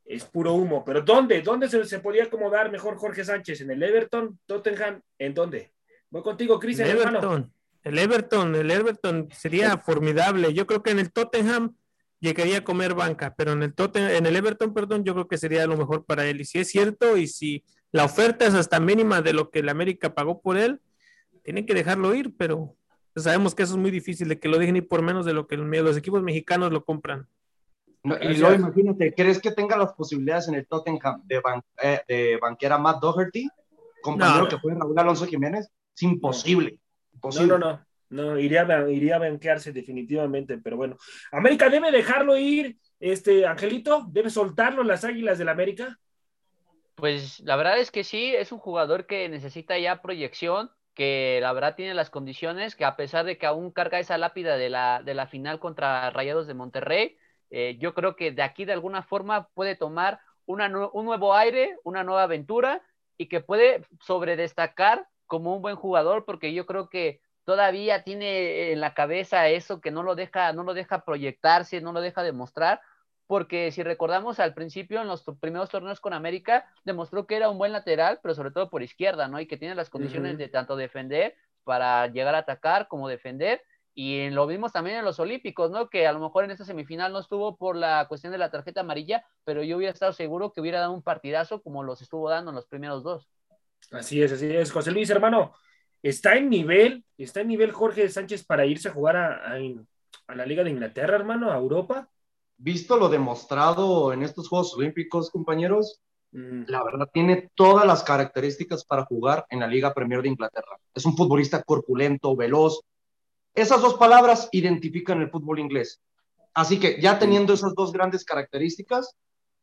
Speaker 3: es puro humo, pero ¿dónde? ¿Dónde se, se podría acomodar mejor Jorge Sánchez? ¿En el Everton, Tottenham? ¿En dónde? Voy contigo, Cristian, hermano.
Speaker 6: El Everton, el Everton sería formidable. Yo creo que en el Tottenham llegaría a comer banca, pero en el Tottenham, en el Everton, perdón, yo creo que sería lo mejor para él. Y si es cierto, y si la oferta es hasta mínima de lo que el América pagó por él, tienen que dejarlo ir, pero sabemos que eso es muy difícil de que lo dejen ir por menos de lo que los equipos mexicanos lo compran.
Speaker 7: No, y luego imagínate, ¿crees que tenga las posibilidades en el Tottenham de, ban- eh, de banquear a Matt Doherty? Compañero
Speaker 6: No, no.
Speaker 7: que fue Raúl Alonso Jiménez. Es imposible.
Speaker 3: No,
Speaker 7: imposible.
Speaker 3: no, no. No, iría, a- iría a banquearse definitivamente, pero bueno. América debe dejarlo ir, este Angelito, debe soltarlo las águilas del América.
Speaker 8: Pues la verdad es que sí, es un jugador que necesita ya proyección, que la verdad tiene las condiciones, que a pesar de que aún carga esa lápida de la, de la final contra Rayados de Monterrey, eh, yo creo que de aquí de alguna forma puede tomar una un nuevo aire, una nueva aventura y que puede sobredestacar como un buen jugador, porque yo creo que todavía tiene en la cabeza eso que no lo deja, no lo deja proyectarse, no lo deja demostrar, porque si recordamos al principio en los primeros torneos con América, demostró que era un buen lateral, pero sobre todo por izquierda, ¿no? Y que tiene las condiciones de tanto defender para llegar a atacar como defender. Y en- lo vimos también en los Olímpicos, ¿no? Que a lo mejor en esta semifinal no estuvo por la cuestión de la tarjeta amarilla, pero yo hubiera estado seguro que hubiera dado un partidazo como los estuvo dando en los primeros dos.
Speaker 3: Así es, así es. José Luis, hermano, ¿está en nivel, está en nivel Jorge Sánchez para irse a jugar a, a- a la Liga de Inglaterra, hermano, a Europa?
Speaker 7: Visto lo demostrado en estos Juegos Olímpicos, compañeros,
Speaker 3: Mm,
Speaker 7: la verdad tiene todas las características para jugar en la Liga Premier de Inglaterra. Es un futbolista corpulento, veloz. Esas dos palabras identifican el fútbol inglés. Así que ya teniendo esas dos grandes características,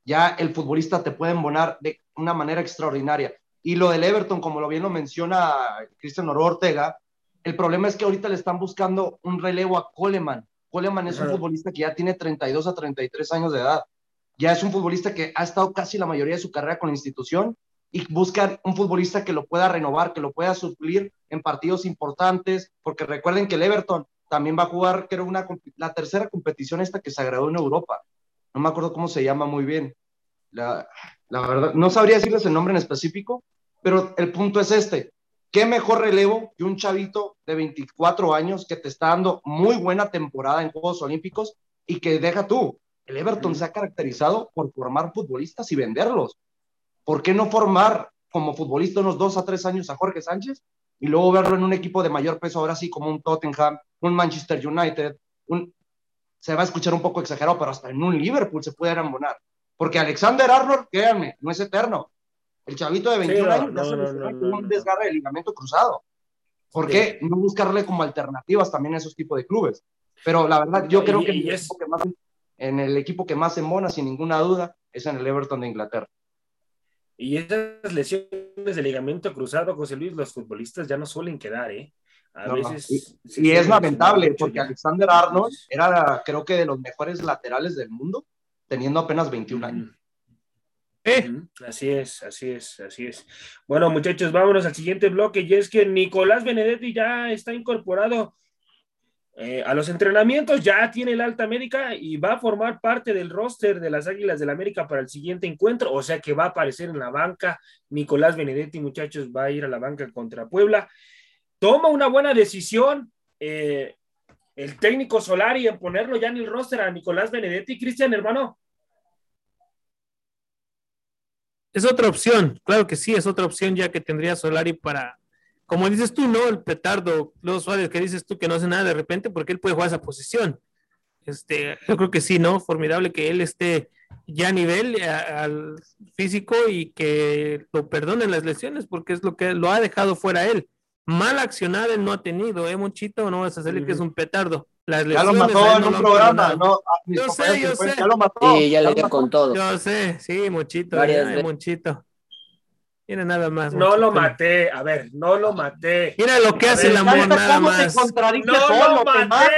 Speaker 7: ya el futbolista te puede embonar de una manera extraordinaria. Y lo del Everton, como lo bien lo menciona Cristian Oro Ortega, el problema es que ahorita le están buscando un relevo a Coleman. Coleman es un futbolista que ya tiene 32 a 33 años de edad. Ya es un futbolista que ha estado casi la mayoría de su carrera con la institución y buscan un futbolista que lo pueda renovar, que lo pueda suplir en partidos importantes, porque recuerden que el Everton también va a jugar, creo, una, la tercera competición esta que se agradó en Europa. No me acuerdo cómo se llama muy bien. La, la verdad, no sabría decirles el nombre en específico, pero el punto es este. ¿Qué mejor relevo que un chavito de 24 años que te está dando muy buena temporada en Juegos Olímpicos y que deja tú? El Everton se ha caracterizado por formar futbolistas y venderlos. ¿Por qué no formar como futbolista unos dos a tres años a Jorge Sánchez y luego verlo en un equipo de mayor peso, ahora sí, como un Tottenham, un Manchester United, un, se va a escuchar un poco exagerado, pero hasta en un Liverpool se puede ambonar. Porque Alexander Arnold, créanme, no es eterno. El chavito de 21
Speaker 3: no,
Speaker 7: años
Speaker 3: no, no,
Speaker 7: un desgarre de ligamento cruzado. ¿Por
Speaker 3: Sí.
Speaker 7: qué no buscarle como alternativas también a esos tipos de clubes? Pero la verdad, yo
Speaker 3: Y-
Speaker 7: creo que,
Speaker 3: y
Speaker 7: el
Speaker 3: es-
Speaker 7: equipo que más, en el equipo que más se embona, sin ninguna duda, es en el Everton de Inglaterra.
Speaker 3: Y esas lesiones de ligamento cruzado, José Luis, los futbolistas ya no suelen quedar, ¿eh? A
Speaker 7: No, no.
Speaker 3: veces.
Speaker 7: Y, es lamentable porque
Speaker 3: ya.
Speaker 7: Alexander Arnold era, creo que, de los mejores laterales del mundo, teniendo apenas 21 años.
Speaker 3: Así es, así es, así es. Bueno, muchachos, vámonos al siguiente bloque y es que Nicolás Benedetti ya está incorporado eh, a los entrenamientos, ya tiene el alta médica y va a formar parte del roster de las Águilas del la América para el siguiente encuentro, o sea que va a aparecer en la banca. Nicolás Benedetti, muchachos, va a ir a la banca contra Puebla. Toma una buena decisión eh, el técnico Solari en ponerlo ya en el roster a Nicolás Benedetti. Cristian, hermano.
Speaker 6: Es otra opción, claro que sí, es otra opción ya que tendría Solari para, como dices tú, ¿no? El petardo, los Suárez, que dices tú que no hace nada de repente, porque él puede jugar esa posición. Este, yo creo que sí, ¿no? Formidable que él esté ya a nivel a- al físico y que lo perdonen las lesiones, porque es lo que lo ha dejado fuera él. Mal accionar él no ha tenido, ¿eh, Monchito? No vas a salir que es un petardo. Las
Speaker 7: Ya lo mató en un programa. ¿no? Ah,
Speaker 6: Yo sé, yo sé.
Speaker 7: Ya lo mató.
Speaker 4: Sí, ya le dio con todo.
Speaker 6: Yo sé, sí, Monchito. Monchito. Mira nada más.
Speaker 3: No lo maté, a ver, no lo maté.
Speaker 6: Mira lo que
Speaker 3: A
Speaker 6: hace
Speaker 3: ver,
Speaker 6: el amor, nada más.
Speaker 3: No
Speaker 7: solo,
Speaker 3: lo
Speaker 7: mata,
Speaker 3: maté,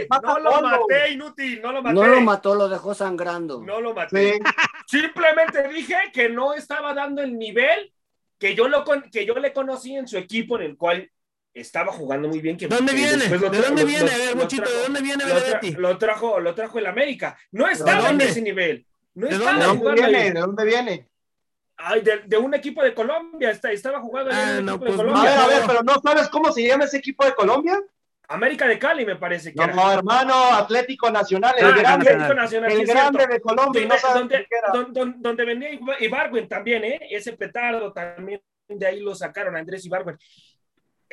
Speaker 7: te mata
Speaker 3: no lo
Speaker 7: solo.
Speaker 3: maté, inútil, no lo maté.
Speaker 4: No lo mató, lo dejó sangrando.
Speaker 3: No lo maté.
Speaker 7: Sí.
Speaker 3: Simplemente dije que no estaba dando el nivel que yo, lo con- que yo le conocí en su equipo en el cual estaba jugando muy bien. Que,
Speaker 6: ¿Dónde
Speaker 3: que
Speaker 6: viene? ¿De dónde
Speaker 3: lo-
Speaker 6: viene?
Speaker 3: lo-
Speaker 6: A ver, Mochito, ¿de dónde viene
Speaker 3: lo, tra-
Speaker 6: Benedetti?
Speaker 3: lo trajo, lo trajo el América. No estaba en
Speaker 6: dónde?
Speaker 3: ese nivel. No
Speaker 6: ¿De
Speaker 3: estaba
Speaker 7: ¿De
Speaker 6: dónde?
Speaker 7: dónde
Speaker 3: ahí.
Speaker 7: viene? ¿De dónde viene?
Speaker 3: Ay, de, de un equipo de Colombia, está- estaba jugando en
Speaker 6: Ah,
Speaker 3: un
Speaker 6: no,
Speaker 3: equipo
Speaker 6: pues,
Speaker 3: de
Speaker 7: A
Speaker 3: Colombia.
Speaker 7: ver, a ver, pero no sabes cómo se llama ese equipo de Colombia.
Speaker 3: América de Cali, me parece que
Speaker 7: No,
Speaker 3: era.
Speaker 7: no, hermano, Atlético Nacional, el
Speaker 3: Ah,
Speaker 7: grande,
Speaker 3: Atlético Nacional,
Speaker 7: el grande de Colombia, y no
Speaker 3: donde,
Speaker 7: sabes
Speaker 3: donde, donde venía Ibar- Ibargüen también, ¿eh? Ese petardo también, de ahí lo sacaron, Andrés Ibargüen.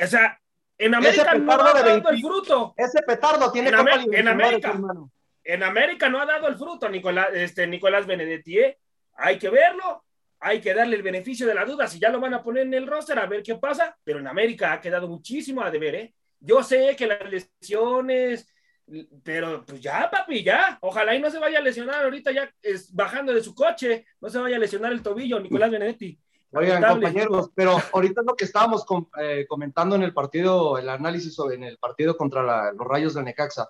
Speaker 3: O sea, en América no ha dado
Speaker 7: 20
Speaker 3: el fruto.
Speaker 7: Ese petardo tiene
Speaker 3: En Amé- en América.
Speaker 7: hermano.
Speaker 3: En América no ha dado el fruto Nicolás, este, Nicolás Benedetti, ¿eh? Hay que verlo, hay que darle el beneficio de la duda, si ya lo van a poner en el roster, a ver qué pasa, pero en América ha quedado muchísimo a deber, ¿eh? Yo sé que las lesiones, pero pues ya, papi, ya. Ojalá y no se vaya a lesionar ahorita ya es, bajando de su coche, no se vaya a lesionar el tobillo, Nicolás Benedetti.
Speaker 7: Oigan, compañeros, pero ahorita es lo que estábamos com- eh, comentando en el partido, el análisis sobre en el partido contra la- los Rayos de Necaxa.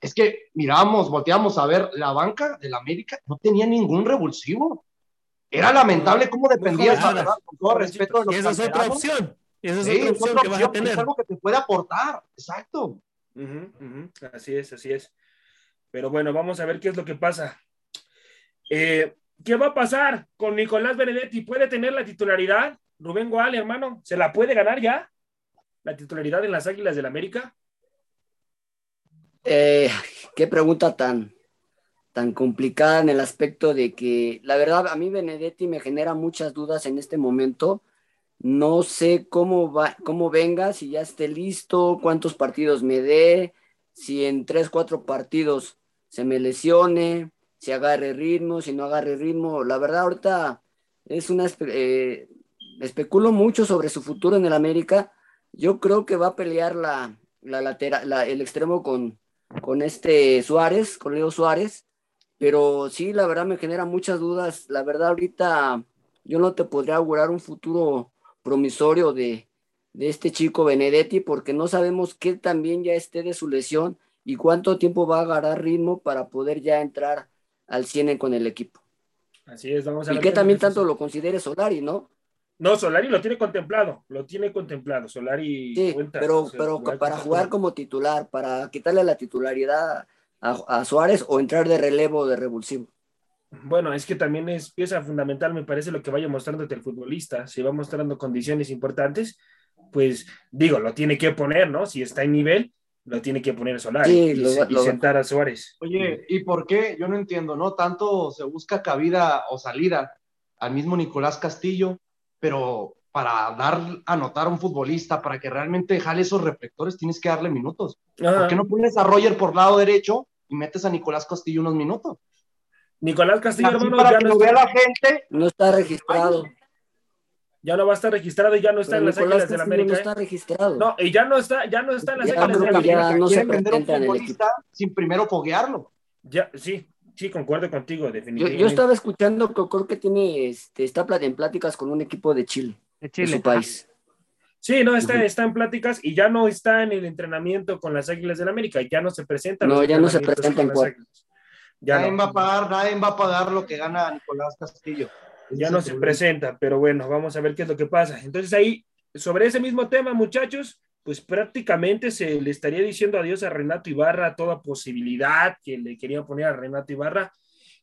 Speaker 7: Es que miramos, volteamos a ver la banca del América, no tenía ningún revulsivo. Era lamentable cómo
Speaker 6: jovencitas.
Speaker 7: verdad, con todo respeto de los
Speaker 6: esa es otra opción. Esa es
Speaker 7: Sí,
Speaker 6: otra
Speaker 7: es
Speaker 6: opción
Speaker 7: otra
Speaker 6: que vas a tener.
Speaker 7: Es algo que te puede aportar, exacto.
Speaker 3: Así es, así es. Pero bueno, vamos a ver qué es lo que pasa. Eh, ¿Qué va a pasar con Nicolás Benedetti? ¿Puede tener la titularidad? Rubén Gual, hermano, ¿se la puede ganar ya? ¿La titularidad en las Águilas del América?
Speaker 4: Eh, qué pregunta tan, tan complicada en el aspecto de que, la verdad, a mí Benedetti me genera muchas dudas en este momento. No sé cómo va, cómo venga, si ya esté listo, cuántos partidos me dé, si en tres, cuatro partidos se me lesione, si agarre ritmo, si no agarre ritmo. La verdad, ahorita es una eh, especulo mucho sobre su futuro en el América. Yo creo que va a pelear la, la lateral, la- el extremo con, con este Suárez, con Leo Suárez, pero sí, la verdad me genera muchas dudas. La verdad, ahorita yo no te podría augurar un futuro promisorio de, de este chico Benedetti, porque no sabemos qué también ya esté de su lesión y cuánto tiempo va a agarrar ritmo para poder ya entrar al 100 con el equipo.
Speaker 3: Así es, vamos a
Speaker 4: Y
Speaker 3: ver
Speaker 4: que
Speaker 3: qué
Speaker 4: también
Speaker 3: que
Speaker 4: tanto lo considere Solari, ¿no?
Speaker 3: No, Solari lo tiene contemplado, lo tiene contemplado. Solari
Speaker 4: Sí,
Speaker 3: cuenta,
Speaker 4: pero,
Speaker 3: o sea,
Speaker 4: pero para jugar como titular, para quitarle la titularidad a, a Suárez o entrar de relevo de revulsivo.
Speaker 3: Bueno, es que también es pieza fundamental, me parece, lo que vaya mostrándote el futbolista. Si va mostrando condiciones importantes, pues digo, lo tiene que poner, ¿no? Si está en nivel, lo tiene que poner Solari
Speaker 4: Sí,
Speaker 3: y,
Speaker 4: lo lo
Speaker 3: sentar a Suárez.
Speaker 7: Oye, ¿y por qué? Yo no entiendo, ¿no? Tanto se busca cabida o salida al mismo Nicolás Castillo, pero para dar a notar a un futbolista, para que realmente jale esos reflectores, tienes que darle minutos.
Speaker 3: Ajá.
Speaker 7: ¿Por qué no pones a Roger por lado derecho y metes a Nicolás Castillo unos minutos?
Speaker 3: Nicolás Castillo,
Speaker 7: Así
Speaker 3: hermano,
Speaker 7: para
Speaker 3: ya
Speaker 7: que
Speaker 3: no,
Speaker 7: lo vea
Speaker 3: está,
Speaker 7: la gente.
Speaker 4: No está registrado.
Speaker 3: Ya no va a estar registrado y ya no está
Speaker 4: Pero
Speaker 3: en las
Speaker 4: Nicolás
Speaker 3: Águilas del
Speaker 4: Castillo
Speaker 3: América.
Speaker 4: no
Speaker 3: ¿eh?
Speaker 4: está registrado.
Speaker 3: No, y ya no está, ya no está en las
Speaker 4: Ya
Speaker 3: Águilas del
Speaker 4: ya
Speaker 3: América.
Speaker 4: no se
Speaker 7: vender un futbolista sin primero foguearlo.
Speaker 3: Ya, sí, sí, concuerdo contigo,
Speaker 4: Yo,
Speaker 3: definitivamente.
Speaker 4: yo estaba escuchando que creo que tiene, este, está en pláticas con un equipo de Chile,
Speaker 5: De
Speaker 4: de
Speaker 5: Chile.
Speaker 4: su país.
Speaker 3: Sí, no, está, está en pláticas y ya no está en el entrenamiento con las Águilas del América, ya no se presenta.
Speaker 4: No, ya no se presenta en cuarto.
Speaker 3: Ya
Speaker 7: nadie
Speaker 3: no,
Speaker 7: va a pagar, nadie va a pagar lo que gana Nicolás Castillo.
Speaker 3: Ya no se
Speaker 7: problema.
Speaker 3: presenta, pero bueno, vamos a ver qué es lo que pasa. Entonces ahí, sobre ese mismo tema, muchachos, pues prácticamente se le estaría diciendo adiós a Renato Ibarra, toda posibilidad que le querían poner a Renato Ibarra,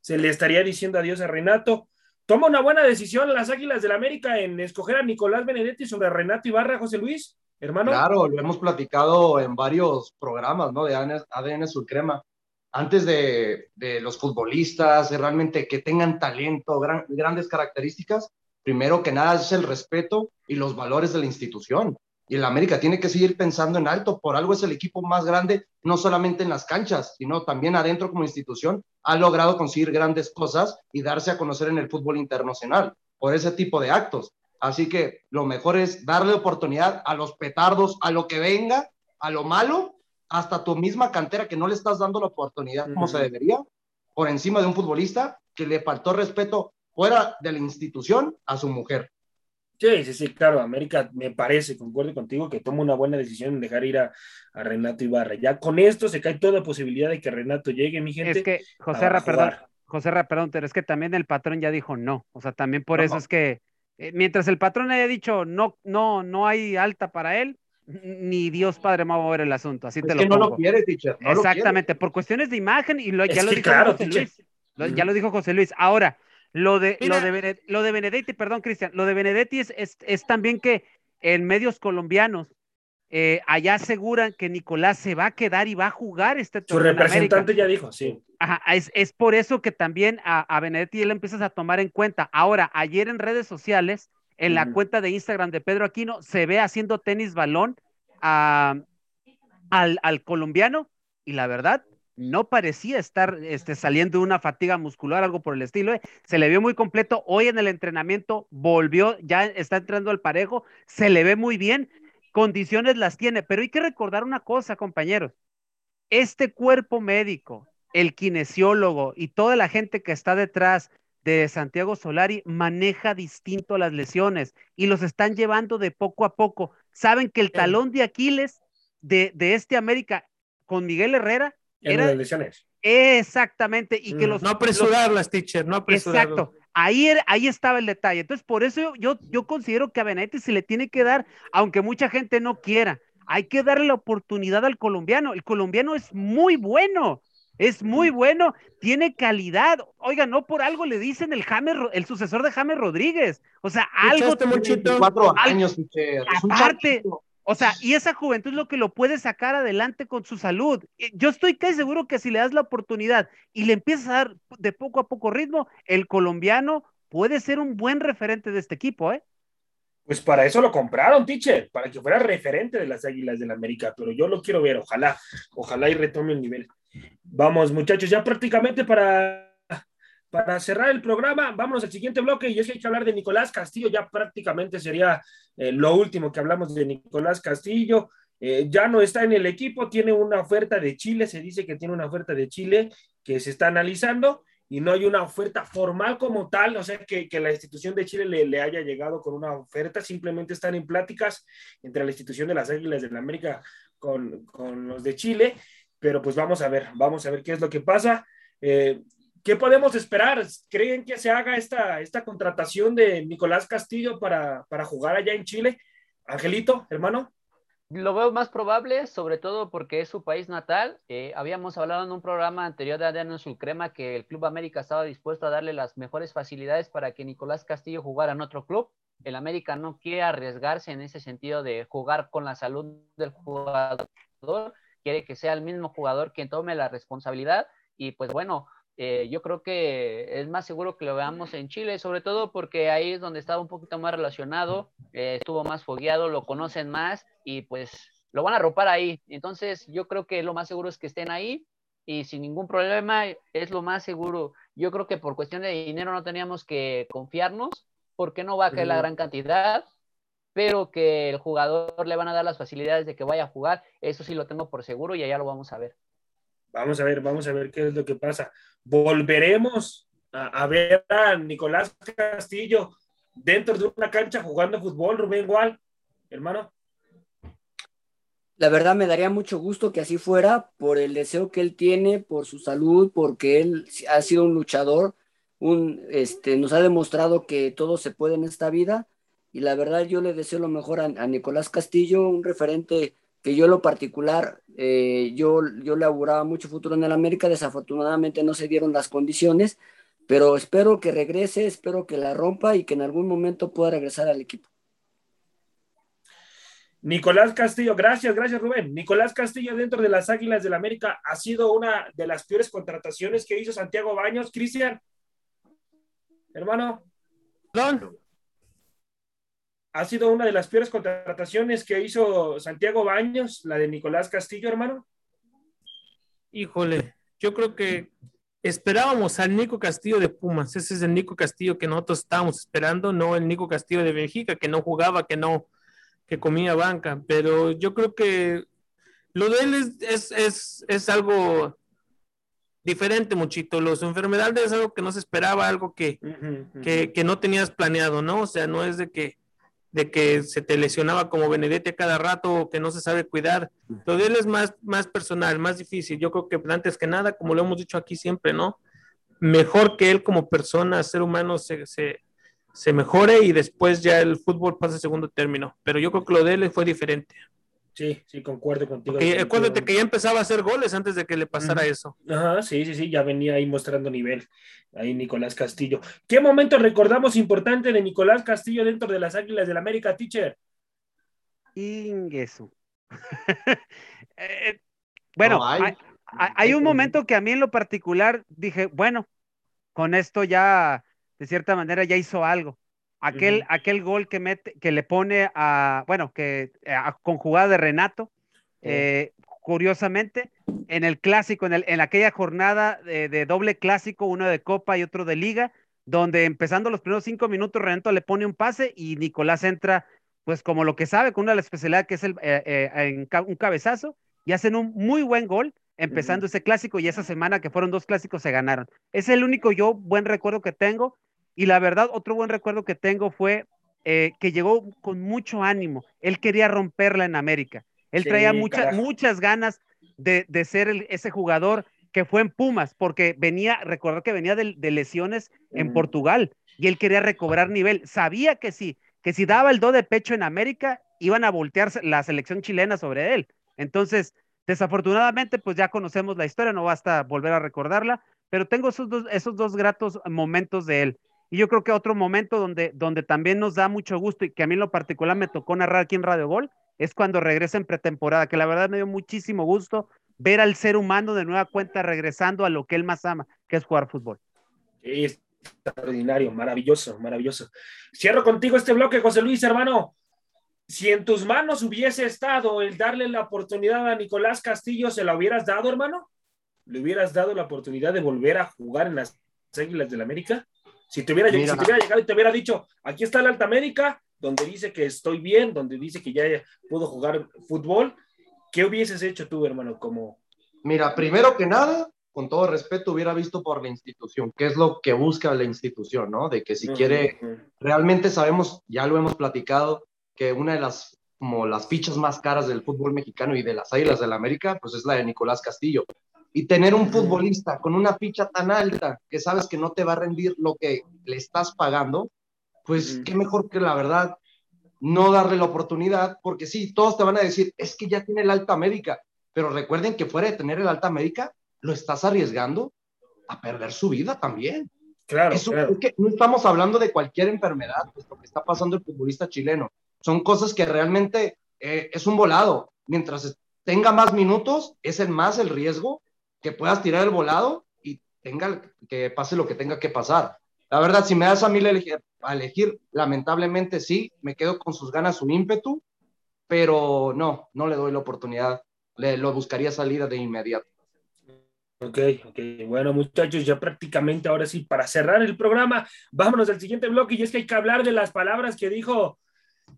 Speaker 3: se le estaría diciendo adiós a Renato. Toma una buena decisión las Águilas del América en escoger a Nicolás Benedetti sobre Renato Ibarra, José Luis, hermano.
Speaker 7: Claro, lo hemos platicado en varios programas, ¿no? De ADN, ADN Sulcrema. Antes de, de los futbolistas, realmente que tengan talento, gran- grandes características, primero que nada es el respeto y los valores de la institución. Y el América tiene que seguir pensando en alto, por algo es el equipo más grande, no solamente en las canchas, sino también adentro como institución, ha logrado conseguir grandes cosas y darse a conocer en el fútbol internacional por ese tipo de actos. Así que lo mejor es darle oportunidad a los petardos, a lo que venga, a lo malo, hasta tu misma cantera que no le estás dando la oportunidad como
Speaker 3: Ujú.
Speaker 7: se debería, por encima de un futbolista que le faltó respeto fuera de la institución a su mujer.
Speaker 3: Sí, sí, sí, claro, América me parece, concuerdo contigo, que toma una buena decisión en dejar ir a, a Renato Ibarra. Ya con esto se cae toda posibilidad de que Renato llegue, mi gente.
Speaker 5: Es que, José Ra, perdón. José Ra, perdón, pero es que también el patrón ya dijo no. O sea, también por
Speaker 3: No.
Speaker 5: eso es que eh, mientras el patrón haya dicho no, no, no hay alta para él, ni Dios Padre va a mover el asunto. Así
Speaker 7: Es
Speaker 5: te
Speaker 7: que
Speaker 5: lo
Speaker 7: no lo quiere, teacher. no lo quiere.
Speaker 5: Exactamente, por cuestiones de imagen y lo, ya lo
Speaker 3: que
Speaker 5: dijo
Speaker 3: claro,
Speaker 5: José
Speaker 3: teacher.
Speaker 5: Luis. Lo-. Ya lo dijo José Luis. Ahora, lo de, lo de, Bene- lo de Benedetti, perdón, Cristian, lo de Benedetti es, es, es también que en medios colombianos eh, allá aseguran que Nicolás se va a quedar y va a jugar este
Speaker 3: Su
Speaker 5: torneo América.
Speaker 3: representante ya dijo, sí.
Speaker 5: Ajá, es, es por eso que también a, a Benedetti le empiezas a tomar en cuenta. Ahora, ayer en redes sociales, en la cuenta de Instagram de Pedro Aquino, se ve haciendo tenis balón a- al, al colombiano y la verdad, no parecía estar este, saliendo de una fatiga muscular, algo por el estilo. ¿eh? Se le vio muy completo. Hoy en el entrenamiento volvió, ya está entrando al parejo, se le ve muy bien, condiciones las tiene, pero hay que recordar una cosa, compañeros este cuerpo médico, el kinesiólogo y toda la gente que está detrás de Santiago Solari maneja distinto las lesiones y los están llevando de poco a poco. Saben que el talón de Aquiles de, de este América con Miguel Herrera era
Speaker 3: las lesiones.
Speaker 5: exactamente y que
Speaker 3: Mm,
Speaker 5: los
Speaker 6: No apresurarlas, teacher, no apresurarlas.
Speaker 5: Exacto. Ahí, era- ahí estaba el detalle. Entonces, por eso yo, yo, yo considero que a Benedetti se le tiene que dar, aunque mucha gente no quiera, hay que darle la oportunidad al colombiano. El colombiano es muy bueno, es muy bueno, tiene calidad. Oiga, no por algo le dicen el James, el sucesor de James Rodríguez. O sea, algo.
Speaker 7: Cuatro años,
Speaker 5: Aparte. O sea, y esa juventud es lo que lo puede sacar adelante con su salud. Eh, Yo estoy casi seguro que si le das la oportunidad y le empiezas a dar de poco a poco ritmo, el colombiano puede ser un buen referente de este equipo, ¿eh?
Speaker 3: Pues para eso lo compraron, teacher, para que fuera referente de las Águilas del América, pero yo lo quiero ver, ojalá, ojalá y retome el nivel. Vamos, muchachos, ya prácticamente para, para cerrar el programa, vámonos al siguiente bloque y es que hay que hablar de Nicolás Castillo, ya prácticamente sería eh, lo último que hablamos de Nicolás Castillo. Eh, ya no está en el equipo, tiene una oferta de Chile, se dice que tiene una oferta de Chile que se está analizando y no hay una oferta formal como tal, o sea, que, que la institución de Chile le, le, haya llegado con una oferta, simplemente están en pláticas entre la institución de las Águilas de la América con, con los de Chile, pero pues vamos a ver, vamos a ver qué es lo que pasa. Eh, ¿Qué podemos esperar? ¿Creen que se haga esta, esta contratación de Nicolás Castillo para, para jugar allá en Chile? Angelito, hermano.
Speaker 8: Lo veo más probable, sobre todo porque es su país natal. Eh, habíamos hablado en un programa anterior de Adriano Sulcrema que el Club América estaba dispuesto a darle las mejores facilidades para que Nicolás Castillo jugara en otro club. El América no quiere arriesgarse en ese sentido de jugar con la salud del jugador. Quiere que sea el mismo jugador quien tome la responsabilidad. Y pues bueno, eh, yo creo que es más seguro que lo veamos en Chile, sobre todo porque ahí es donde estaba un poquito más relacionado, eh, estuvo más fogueado, lo conocen más y pues lo van a ropar ahí. Entonces yo creo que lo más seguro es que estén ahí y sin ningún problema es lo más seguro. Yo creo que por cuestión de dinero no teníamos que confiarnos porque no va a caer la gran cantidad, pero que el jugador le van a dar las facilidades de que vaya a jugar, eso sí lo tengo por seguro y allá lo vamos a ver.
Speaker 3: Vamos a ver, vamos a ver qué es lo que pasa. Volveremos a, ver a Nicolás Castillo dentro de una cancha jugando fútbol, Rubén Gual, hermano.
Speaker 4: La verdad me daría mucho gusto que así fuera por el deseo que él tiene, por su salud, porque él ha sido un luchador, un, este, nos ha demostrado que todo se puede en esta vida y la verdad yo le deseo lo mejor a, Nicolás Castillo, un referente que yo en lo particular, eh, yo, yo le auguraba mucho futuro en el América, desafortunadamente no se dieron las condiciones, pero espero que regrese, espero que la rompa y que en algún momento pueda regresar al equipo.
Speaker 3: Nicolás Castillo, gracias, gracias Rubén. Nicolás Castillo dentro de las Águilas del América ha sido una de las peores contrataciones que hizo Santiago Baños. Cristian, hermano.
Speaker 6: Perdón
Speaker 3: ha sido una de las peores contrataciones que hizo Santiago Baños, la de Nicolás Castillo, hermano.
Speaker 6: Híjole, yo creo que esperábamos al Nico Castillo de Pumas. Ese es el Nico Castillo que nosotros estábamos esperando, no el Nico Castillo de Bélgica, que no jugaba, que no, que comía banca. Pero yo creo que lo de él es, es, algo diferente, muchito. Los enfermedades es algo que no se esperaba, algo que, que, que no tenías planeado, ¿no? O sea, no es de que de que se te lesionaba como Benedetti cada rato o que no se sabe cuidar. Lo de él es más, más personal, más difícil. Yo creo que antes que nada, como lo hemos dicho aquí siempre, ¿no? Mejor que él como persona, ser humano, se, se, se mejore y después ya el fútbol pasa a segundo término. Pero yo creo que lo de él fue diferente.
Speaker 3: Sí, sí, concuerdo contigo.
Speaker 6: acuérdate que ya empezaba a hacer goles antes de que le pasara eso.
Speaker 3: Ajá, sí, sí, sí, ya venía ahí mostrando nivel. Ahí Nicolás Castillo. ¿Qué momento recordamos importante de Nicolás Castillo dentro de las Águilas del América, teacher?
Speaker 5: Ingesu. Eh, bueno, hay, un momento que a mí en lo particular dije, bueno, con esto ya, de cierta manera, ya hizo algo. Aquel, aquel gol que, mete, que le pone a, bueno, que con jugada de Renato, eh, curiosamente, en el clásico, en, el, en aquella jornada de, doble clásico, uno de Copa y otro de Liga, donde empezando los primeros cinco minutos, Renato le pone un pase y Nicolás entra, pues como lo que sabe, con una de las especialidades que es el, eh, eh, un cabezazo, y hacen un muy buen gol empezando ese clásico y esa semana que fueron dos clásicos se ganaron. Es el único yo buen recuerdo que tengo y la verdad, otro buen recuerdo que tengo fue eh, que llegó con mucho ánimo. Él quería romperla en América. Él traía muchas, muchas ganas de, ser ese jugador que fue en Pumas, porque venía, recordar que venía de, lesiones en Portugal y él quería recobrar nivel. Sabía que sí, que si daba el do de pecho en América, iban a voltear la selección chilena sobre él. Entonces, desafortunadamente, pues ya conocemos la historia, no basta volver a recordarla, pero tengo esos dos, esos dos gratos momentos de él. Y yo creo que otro momento donde, donde también nos da mucho gusto y que a mí en lo particular me tocó narrar aquí en Radio Gol es cuando regresa en pretemporada, que la verdad me dio muchísimo gusto ver al ser humano de nueva cuenta regresando a lo que él más ama, que es jugar fútbol.
Speaker 3: extraordinario, maravilloso, maravilloso. Cierro contigo este bloque, José Luis, hermano. Si en tus manos hubiese estado el darle la oportunidad a Nicolás Castillo, ¿se la hubieras dado, hermano? ¿Le hubieras dado la oportunidad de volver a jugar en las Águilas del América? Si te, hubiera, llegado y te hubiera dicho, aquí está la Alta América, donde dice que estoy bien, donde dice que ya puedo jugar fútbol, ¿qué hubieses hecho tú, hermano? Como...
Speaker 7: Mira, primero que nada, con todo respeto, hubiera visto por la institución, qué es lo que busca la institución, ¿no? De que si quiere, realmente sabemos, ya lo hemos platicado, que una de las como las fichas más caras del fútbol mexicano y de las Águilas del la América, pues es la de Nicolás Castillo y tener un futbolista con una ficha tan alta que sabes que no te va a rendir lo que le estás pagando, pues qué mejor que la verdad no darle la oportunidad, porque sí, todos te van a decir, es que ya tiene el alta médica, pero recuerden que fuera de tener el alta médica, lo estás arriesgando a perder su vida también.
Speaker 3: Claro,
Speaker 7: Eso,
Speaker 3: claro.
Speaker 7: Es que no estamos hablando de cualquier enfermedad, pues lo que está pasando el futbolista chileno. Son cosas que realmente eh, es un volado. Mientras tenga más minutos, es el más el riesgo que puedas tirar el volado y tenga, que pase lo que tenga que pasar. La verdad, si me das a mí elegir, a elegir, lamentablemente sí, me quedo con sus ganas, su ímpetu, pero no, no le doy la oportunidad. Le, lo buscaría salida de inmediato.
Speaker 3: Ok, ok. Bueno, muchachos, ya prácticamente ahora sí, para cerrar el programa, vámonos al siguiente bloque y es que hay que hablar de las palabras que dijo,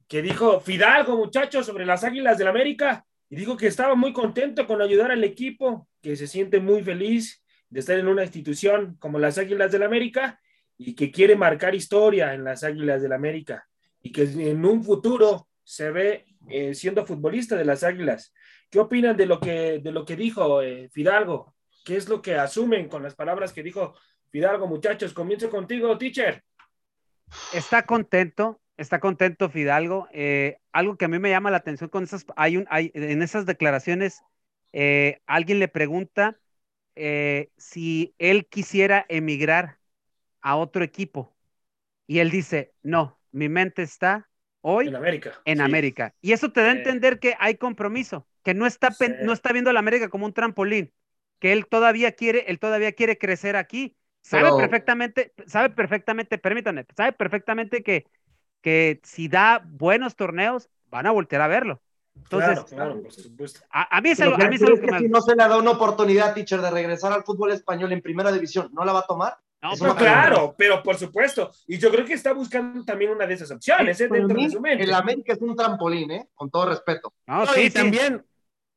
Speaker 3: que dijo Fidalgo, muchachos, sobre las Águilas del América. Y dijo que estaba muy contento con ayudar al equipo, que se siente muy feliz de estar en una institución como las Águilas del América y que quiere marcar historia en las Águilas del América y que en un futuro se ve eh, siendo futbolista de las Águilas. ¿Qué opinan de lo que, de lo que dijo eh, Fidalgo? ¿Qué es lo que asumen con las palabras que dijo Fidalgo, muchachos? Comienzo contigo, teacher.
Speaker 5: Está contento, está contento Fidalgo. Eh, algo que a mí me llama la atención con esas, hay un, hay, en esas declaraciones, eh, alguien le pregunta eh, si él quisiera emigrar a otro equipo. Y él dice, no, mi mente está hoy
Speaker 3: en América.
Speaker 5: En
Speaker 3: sí.
Speaker 5: América. Y eso te da a entender que hay compromiso, que no está, sí. no está viendo a la América como un trampolín, que él todavía quiere, él todavía quiere crecer aquí. Sabe Pero... perfectamente, sabe perfectamente, permítanme, sabe perfectamente que, que si da buenos torneos, van a voltear a verlo. Entonces,
Speaker 3: claro, claro, por supuesto.
Speaker 5: A, a, mí es algo, a mí es algo
Speaker 7: que, que si no se le da una oportunidad, teacher, de regresar al fútbol español en primera división, ¿no la va a tomar?
Speaker 3: No, no claro, pero por supuesto. Y yo creo que está buscando también una de esas opciones, ¿eh? Dentro
Speaker 7: mí,
Speaker 3: de su mente.
Speaker 7: El América es un trampolín, ¿eh? Con todo respeto.
Speaker 6: No, sí, sí, también,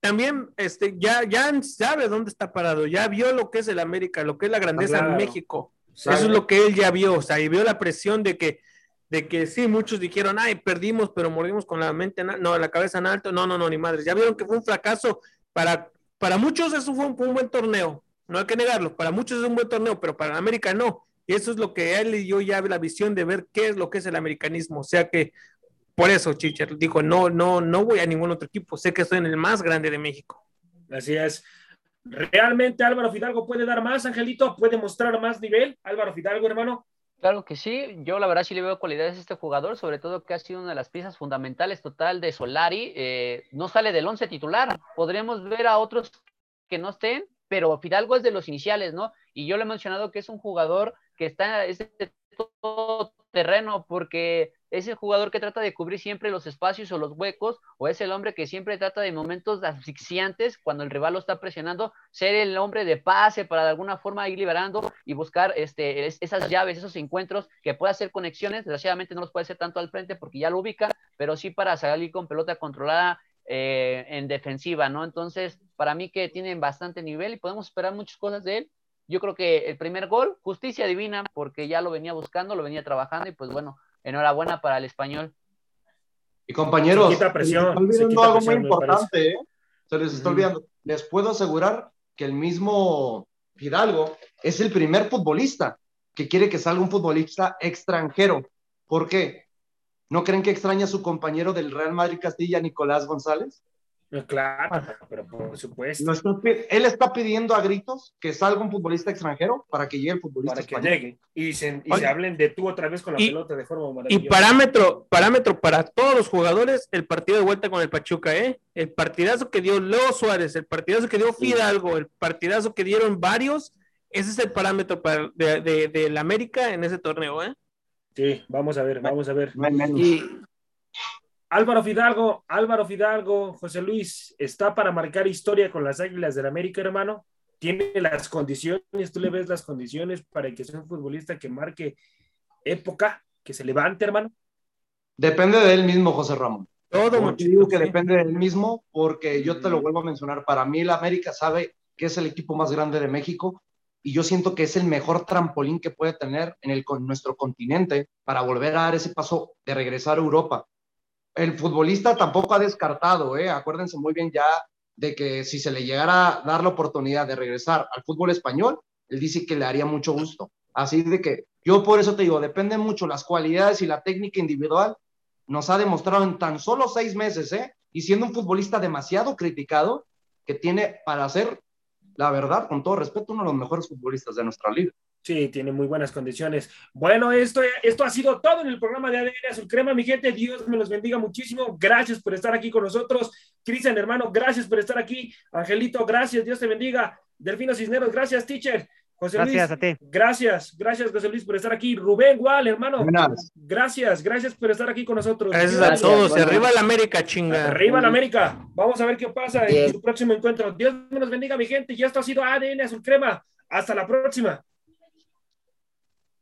Speaker 6: también este, ya, ya sabe dónde está parado, ya vio lo que es el América, lo que es la grandeza
Speaker 3: claro.
Speaker 6: en México. Eso es lo que él ya vio, o sea, y vio la presión de que, de que sí, muchos dijeron, ay, perdimos, pero mordimos con la mente, en, no, la cabeza en alto, no, no, no, ni madres. Ya vieron que fue un fracaso. Para, para muchos eso fue un, fue un buen torneo, no hay que negarlo, para muchos es un buen torneo, pero para América no. Y eso es lo que él y yo ya la visión de ver qué es lo que es el americanismo. O sea que por eso Chicher dijo, no, no, no voy a ningún otro equipo, sé que estoy en el más grande de México.
Speaker 3: Así es. ¿Realmente Álvaro Fidalgo puede dar más, Angelito? ¿Puede mostrar más nivel? Álvaro Fidalgo, hermano.
Speaker 8: Claro que sí, yo la verdad sí le veo cualidades a este jugador, sobre todo que ha sido una de las piezas fundamentales total de Solari. Eh, no sale del once titular, podríamos ver a otros que no estén, pero Fidalgo es de los iniciales, ¿no? Y yo le he mencionado que es un jugador que está es de todo terreno porque es el jugador que trata de cubrir siempre los espacios o los huecos o es el hombre que siempre trata de momentos asfixiantes cuando el rival lo está presionando ser el hombre de pase para de alguna forma ir liberando y buscar este, esas llaves, esos encuentros que pueda hacer conexiones, desgraciadamente no los puede hacer tanto al frente porque ya lo ubica, pero sí para salir con pelota controlada eh, en defensiva, ¿no? Entonces, para mí que tienen bastante nivel y podemos esperar muchas cosas de él, yo creo que el primer gol, justicia divina, porque ya lo venía buscando, lo venía trabajando y pues bueno, enhorabuena para el español.
Speaker 7: Y compañeros,
Speaker 3: se quita presión,
Speaker 7: se está olvidando algo muy importante, ¿eh? Se les está uh -huh. olvidando. Les puedo asegurar que el mismo Fidalgo es el primer futbolista que quiere que salga un futbolista extranjero. ¿Por qué? ¿No creen que extraña a su compañero del Real Madrid Castilla, Nicolás González?
Speaker 3: Claro, pero por supuesto.
Speaker 7: Está, él está pidiendo a gritos que salga un futbolista extranjero para que llegue el futbolista
Speaker 3: para
Speaker 7: español.
Speaker 3: que llegue y, se, y se, hablen de tú otra vez con la
Speaker 6: y,
Speaker 3: pelota de forma maravillosa.
Speaker 6: Y parámetro, parámetro para todos los jugadores, el partido de vuelta con el Pachuca, ¿eh? El partidazo que dio Leo Suárez, el partidazo que dio Fidalgo, el partidazo que dieron varios, ese es el parámetro para, de, de, de la América en ese torneo, ¿eh?
Speaker 3: Sí, vamos a ver, vamos a ver.
Speaker 7: Y,
Speaker 3: Álvaro Fidalgo, Álvaro Fidalgo, José Luis, ¿está para marcar historia con las Águilas del América, hermano? ¿Tiene las condiciones? ¿Tú le ves las condiciones para que sea un futbolista que marque época, que se levante, hermano?
Speaker 7: Depende de él mismo, José Ramón.
Speaker 6: Todo
Speaker 7: mucho. digo que depende de él mismo porque yo te lo vuelvo a mencionar. Para mí, el América sabe que es el equipo más grande de México y yo siento que es el mejor trampolín que puede tener en el, con nuestro continente para volver a dar ese paso de regresar a Europa el futbolista tampoco ha descartado, ¿eh? acuérdense muy bien ya de que si se le llegara a dar la oportunidad de regresar al fútbol español, él dice que le haría mucho gusto. Así de que yo por eso te digo, depende mucho las cualidades y la técnica individual. Nos ha demostrado en tan solo seis meses, ¿eh? y siendo un futbolista demasiado criticado, que tiene para ser, la verdad, con todo respeto, uno de los mejores futbolistas de nuestra liga.
Speaker 3: Sí, tiene muy buenas condiciones. Bueno, esto, esto ha sido todo en el programa de ADN Azul Crema, mi gente. Dios me los bendiga muchísimo. Gracias por estar aquí con nosotros. Cristian, hermano, gracias por estar aquí. Angelito, gracias. Dios te bendiga. Delfino Cisneros, gracias, teacher. José
Speaker 5: Gracias
Speaker 3: Luis,
Speaker 5: a ti.
Speaker 3: gracias, gracias José Luis por estar aquí. Rubén, igual, hermano.
Speaker 7: Buenas.
Speaker 3: Gracias, gracias por estar aquí con nosotros.
Speaker 6: Gracias a todos.
Speaker 4: bueno.
Speaker 6: Arriba la América, chinga.
Speaker 3: Arriba en América. Vamos a ver qué pasa en su próximo encuentro. Dios nos bendiga, mi gente. Y esto ha sido ADN Azul Crema. Hasta la próxima.